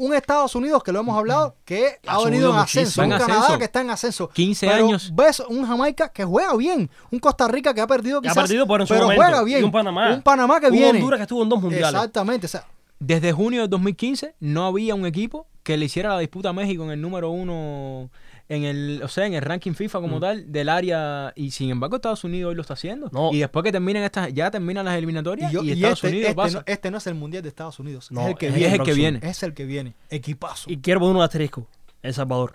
Un Estados Unidos que lo hemos hablado que Ha ha venido en ascenso. Un en Canadá ascenso. que está en ascenso. 15 Pero años. Ves un Jamaica que juega bien. Un Costa Rica que ha perdido ha quizás. perdido, pero momento. juega bien. Y un Panamá. Un Panamá que Un viene. Honduras que estuvo en dos mundiales. Exactamente. O sea, Desde junio de 2015 no había un equipo que le hiciera la disputa a México en el número uno, en el, o sea, en el ranking FIFA Mm. como tal del área. Y sin embargo, Estados Unidos hoy lo está haciendo. No. Y después que terminen estas, ya terminan las eliminatorias y, yo- y, y Estados este, Unidos este pasa. no, este no es el mundial de Estados Unidos. No, es el que es viene. es el que viene. Es el que viene. Equipazo. Y quiero poner un asterisco. El Salvador.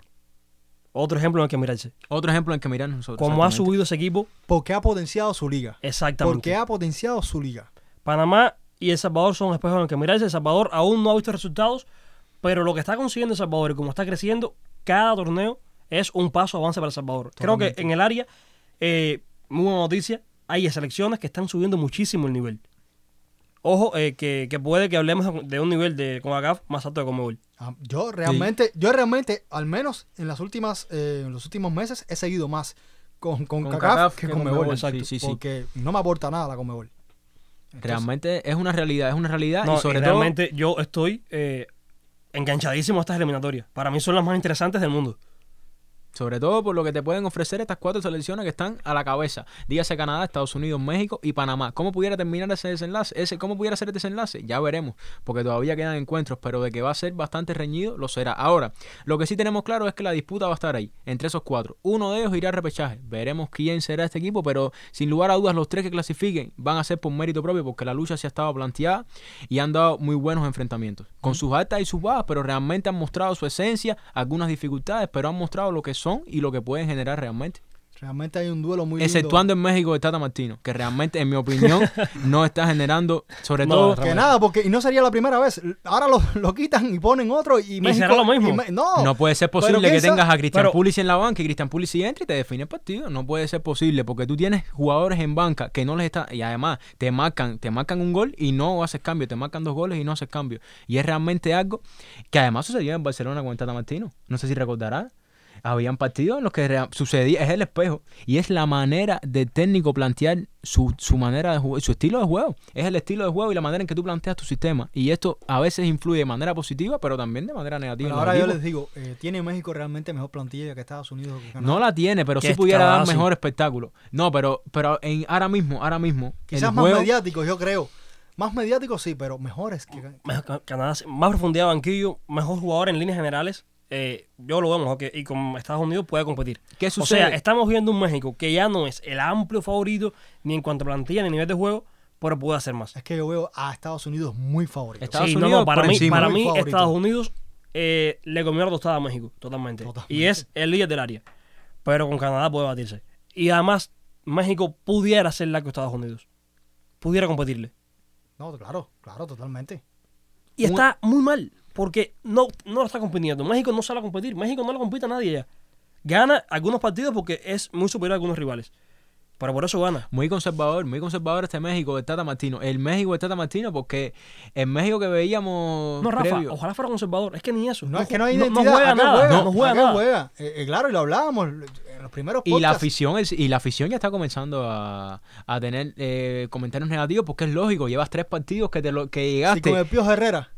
Otro ejemplo en el que mirarse. Otro ejemplo en que mirar nosotros. Como ha subido ese equipo, Porque ha potenciado su liga. exactamente. Porque ha potenciado su liga. Panamá y El Salvador son espejos en el que mirarse. El Salvador aún no ha visto resultados, pero lo que está consiguiendo El Salvador y como está creciendo, cada torneo es un paso avance para El Salvador. Creo que en el área, eh, muy buena noticia, hay selecciones que están subiendo muchísimo el nivel. Ojo, eh, que, que puede que hablemos de un nivel de CONCACAF más alto de Conmebol. Ah, Yo realmente, yo realmente, al menos en las últimas, eh, en los últimos meses, he seguido más con, con, Con CACAF CACAF que que con con Mebol. Mebol, exacto, sí, sí, sí. Porque no me aporta nada la Conmebol. Entonces, Realmente es una realidad, es una realidad. No, y sobre y todo. realmente yo estoy eh, enganchadísimo a estas eliminatorias. Para mí son las más interesantes del mundo. Sobre todo por lo que te pueden ofrecer estas cuatro selecciones que están a la cabeza. Dígase Canadá, Estados Unidos, México y Panamá. ¿Cómo pudiera terminar ese desenlace? Ese, ¿Cómo pudiera ser el desenlace? Ya veremos, porque todavía quedan encuentros, pero de que va a ser bastante reñido, lo será. Ahora, lo que sí tenemos claro es que la disputa va a estar ahí, entre esos cuatro. Uno de ellos irá a repechaje. Veremos quién será este equipo, pero sin lugar a dudas los tres que clasifiquen van a ser por mérito propio, porque la lucha se ha estado planteada y han dado muy buenos enfrentamientos. Con sus altas y sus bajas, pero realmente han mostrado su esencia, algunas dificultades, pero han mostrado lo que son y lo que pueden generar realmente. Realmente hay un duelo muy lindo. Exceptuando en México de Tata Martino, que realmente, en mi opinión, [LAUGHS] no está generando, sobre No, todo. Que nada, porque y no sería la primera vez. Ahora lo, lo quitan y ponen otro y, México- será lo mismo. y Me- no, no puede ser posible que tengas a Cristian Pulisic en la banca y Cristian Pulisic entre y te define el partido. No puede ser posible porque tú tienes jugadores en banca que no les está y además te marcan, te marcan un gol y no haces cambio, te marcan dos goles y no haces cambio. Y es realmente algo que además sucedió en Barcelona con Tata Martino. No sé si recordarás. Habían partidos en los que sucedía, es el espejo, y es la manera del técnico plantear su, su manera de jugar, su estilo de juego. Es el estilo de juego y la manera en que tú planteas tu sistema. Y esto a veces influye de manera positiva, pero también de manera negativa. Pero ahora yo les digo, eh, ¿tiene México realmente mejor plantilla que Estados Unidos? o que Canadá? No la tiene, pero sí pudiera dar mejor espectáculo. No, pero, pero en, ahora mismo, ahora mismo. Quizás más juego, mediáticos, yo creo. Más mediáticos sí, pero mejores que... Canadá, más profundidad de banquillo, mejor jugador en líneas generales. Eh, yo lo vemos, ok, y con Estados Unidos puede competir. ¿Qué O sucede? sea, estamos viendo un México que ya no es el amplio favorito ni en cuanto a plantilla ni nivel de juego, pero puede hacer más. Es que yo veo a Estados Unidos muy favorito. Estados Sí, no, Unidos no, para por mí, para mí favorito. Estados Unidos eh, le comió la tostada a México, totalmente. Totalmente. Y es el líder del área. Pero con Canadá puede batirse. Y además, México pudiera ser la que Estados Unidos. Pudiera competirle. No, claro, claro, totalmente. Y está muy mal, porque no, no lo está compitiendo. México no sale a competir. México no lo compite a nadie ya. Gana algunos partidos porque es muy superior a algunos rivales. Pero por eso gana. Muy conservador, muy conservador este México de Tata Martino. El México de Tata Martino, porque el México que veíamos. No, Rafa, previo- ojalá fuera conservador. Es que ni eso. No, es que no hay no, identidad. juega ¿a qué nada. juega? no juega ¿A qué nada. juega? Eh, eh, claro, y lo hablábamos en los primeros Y la afición es- y la afición ya está comenzando a, a tener eh, comentarios negativos porque es lógico, llevas tres partidos que te lo, que Sí, llegaste. con el Pío Herrera.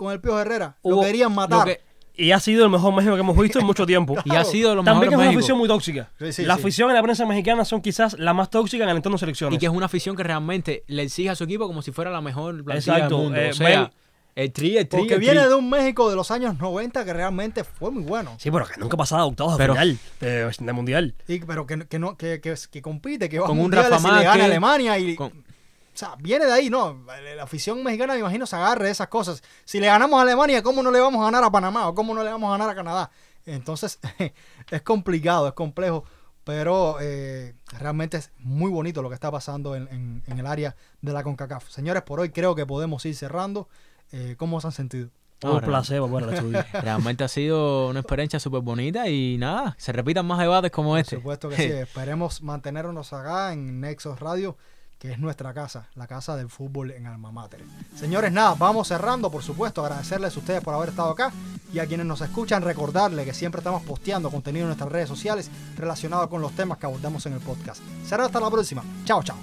Con el Pío Herrera. Lo querían matar. lo que- Y ha sido el mejor México que hemos visto en mucho tiempo. y ha sido lo También es una México. afición muy tóxica. Sí, sí, la sí. afición en la prensa mexicana son quizás la más tóxica en el entorno de selecciones. Y que es una afición que realmente le exige a su equipo como si fuera la mejor plantilla Exacto. del mundo. eh, o sea, El tri, el tri. Porque el viene tri. de un México de los años 90 que realmente fue muy bueno. Sí, pero que nunca pasaba a octavos de Pero- final de, de mundial. Y- pero que, que no, que, que, que compite, que va Con a un Rafa y le gana Alemania y... con- O sea, viene de ahí, ¿no? La afición mexicana, me imagino, se agarre de esas cosas. Si le ganamos a Alemania, ¿cómo no le vamos a ganar a Panamá? ¿O cómo no le vamos a ganar a Canadá? Entonces, [LAUGHS] es complicado, es complejo. Pero eh, realmente es muy bonito lo que está pasando en, en- en el área de la CONCACAF. Señores, por hoy creo que podemos ir cerrando. Eh, ¿Cómo se han sentido? Un placer volver al estudio. Realmente ha sido una experiencia súper bonita y nada, se repitan más debates como Por este. supuesto que [LAUGHS] sí. Esperemos mantenernos acá en Nexos Radio, que es nuestra casa, la casa del fútbol en Alma Mater. Señores, nada, vamos cerrando, por supuesto, agradecerles a ustedes por haber estado acá y a quienes nos escuchan, recordarles que siempre estamos posteando contenido en nuestras redes sociales relacionado con los temas que abordamos en el podcast. Será hasta la próxima. Chao, chao.